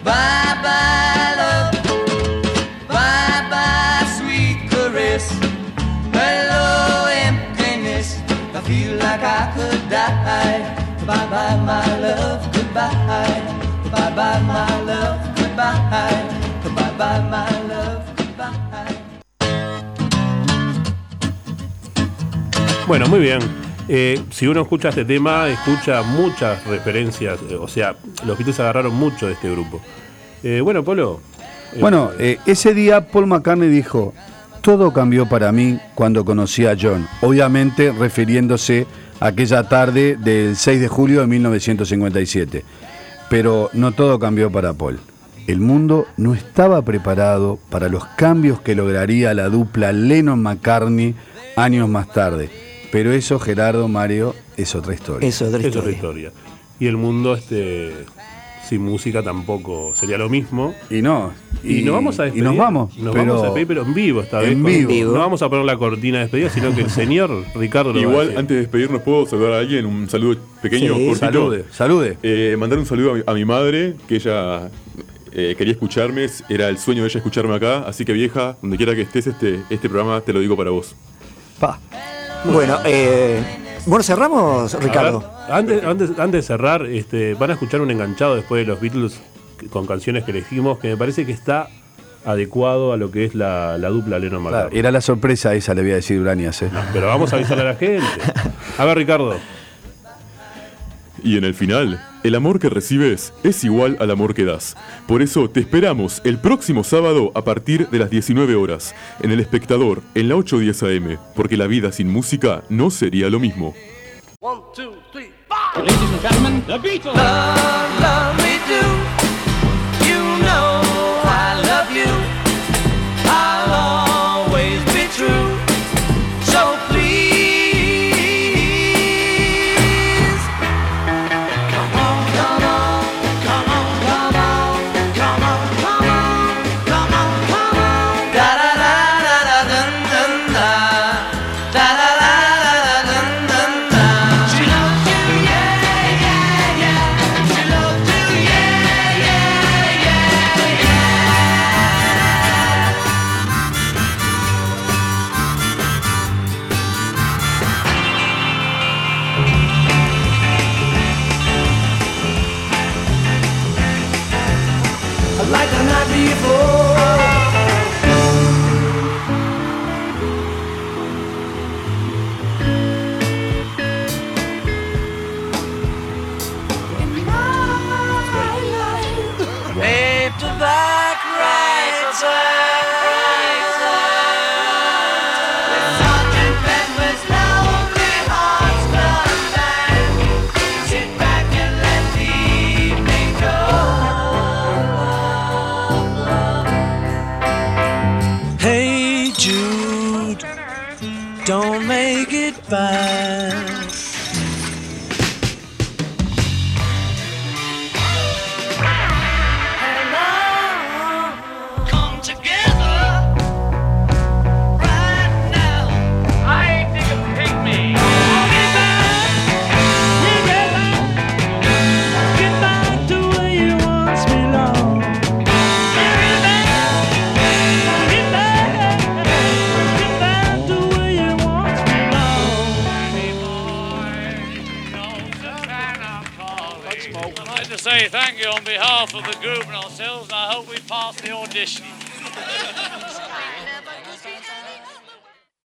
Bye my love. Goodbye. Bye bye, my love. Goodbye. Bye bye, my love. Goodbye. Bueno, muy bien. Eh, si uno escucha este tema, escucha muchas referencias. eh, o sea, los Beatles agarraron mucho de este grupo. Eh, bueno, Polo. eh, Bueno, eh, ese día Paul McCartney dijo, todo cambió para mí cuando conocí a John, obviamente refiriéndose a aquella tarde del 6 de julio de 1957. Pero no todo cambió para Paul. El mundo no estaba preparado para los cambios que lograría la dupla Lennon-McCartney años más tarde. Pero eso, Gerardo, Mario, es otra historia. Es otra es otra historia. historia. Y el mundo este sin música tampoco sería lo mismo. Y no. Y, nos vamos a y despedir. nos vamos, Nos pero- vamos a despedir, pero en vivo esta En vez. vivo. No vamos a poner la cortina de despedida, sino que el señor Ricardo lo va a Igual, antes de despedirnos, ¿puedo saludar a alguien? Un saludo pequeño, Sí, cortito. salude, salude. Eh, mandar un saludo a mi, a mi madre, que ella eh, quería escucharme, era el sueño de ella escucharme acá, así que vieja, donde quiera que estés, este, este programa te lo digo para vos. Bueno, eh, bueno, cerramos, Ricardo. ver, antes, antes, antes de cerrar, este, van a escuchar un enganchado después de los Beatles con canciones que elegimos que me parece que está adecuado a lo que es la, la dupla Lennon Claro, McCartney. era la sorpresa esa, le voy a decir Urañas. ¿eh? Pero vamos a avisarle a la gente. A ver, Ricardo. Y en el final, el amor que recibes es igual al amor que das. Por eso te esperamos el próximo sábado a partir de las 19 horas, en El Espectador, en la 810 AM, porque la vida sin música no sería lo mismo. One, two, three,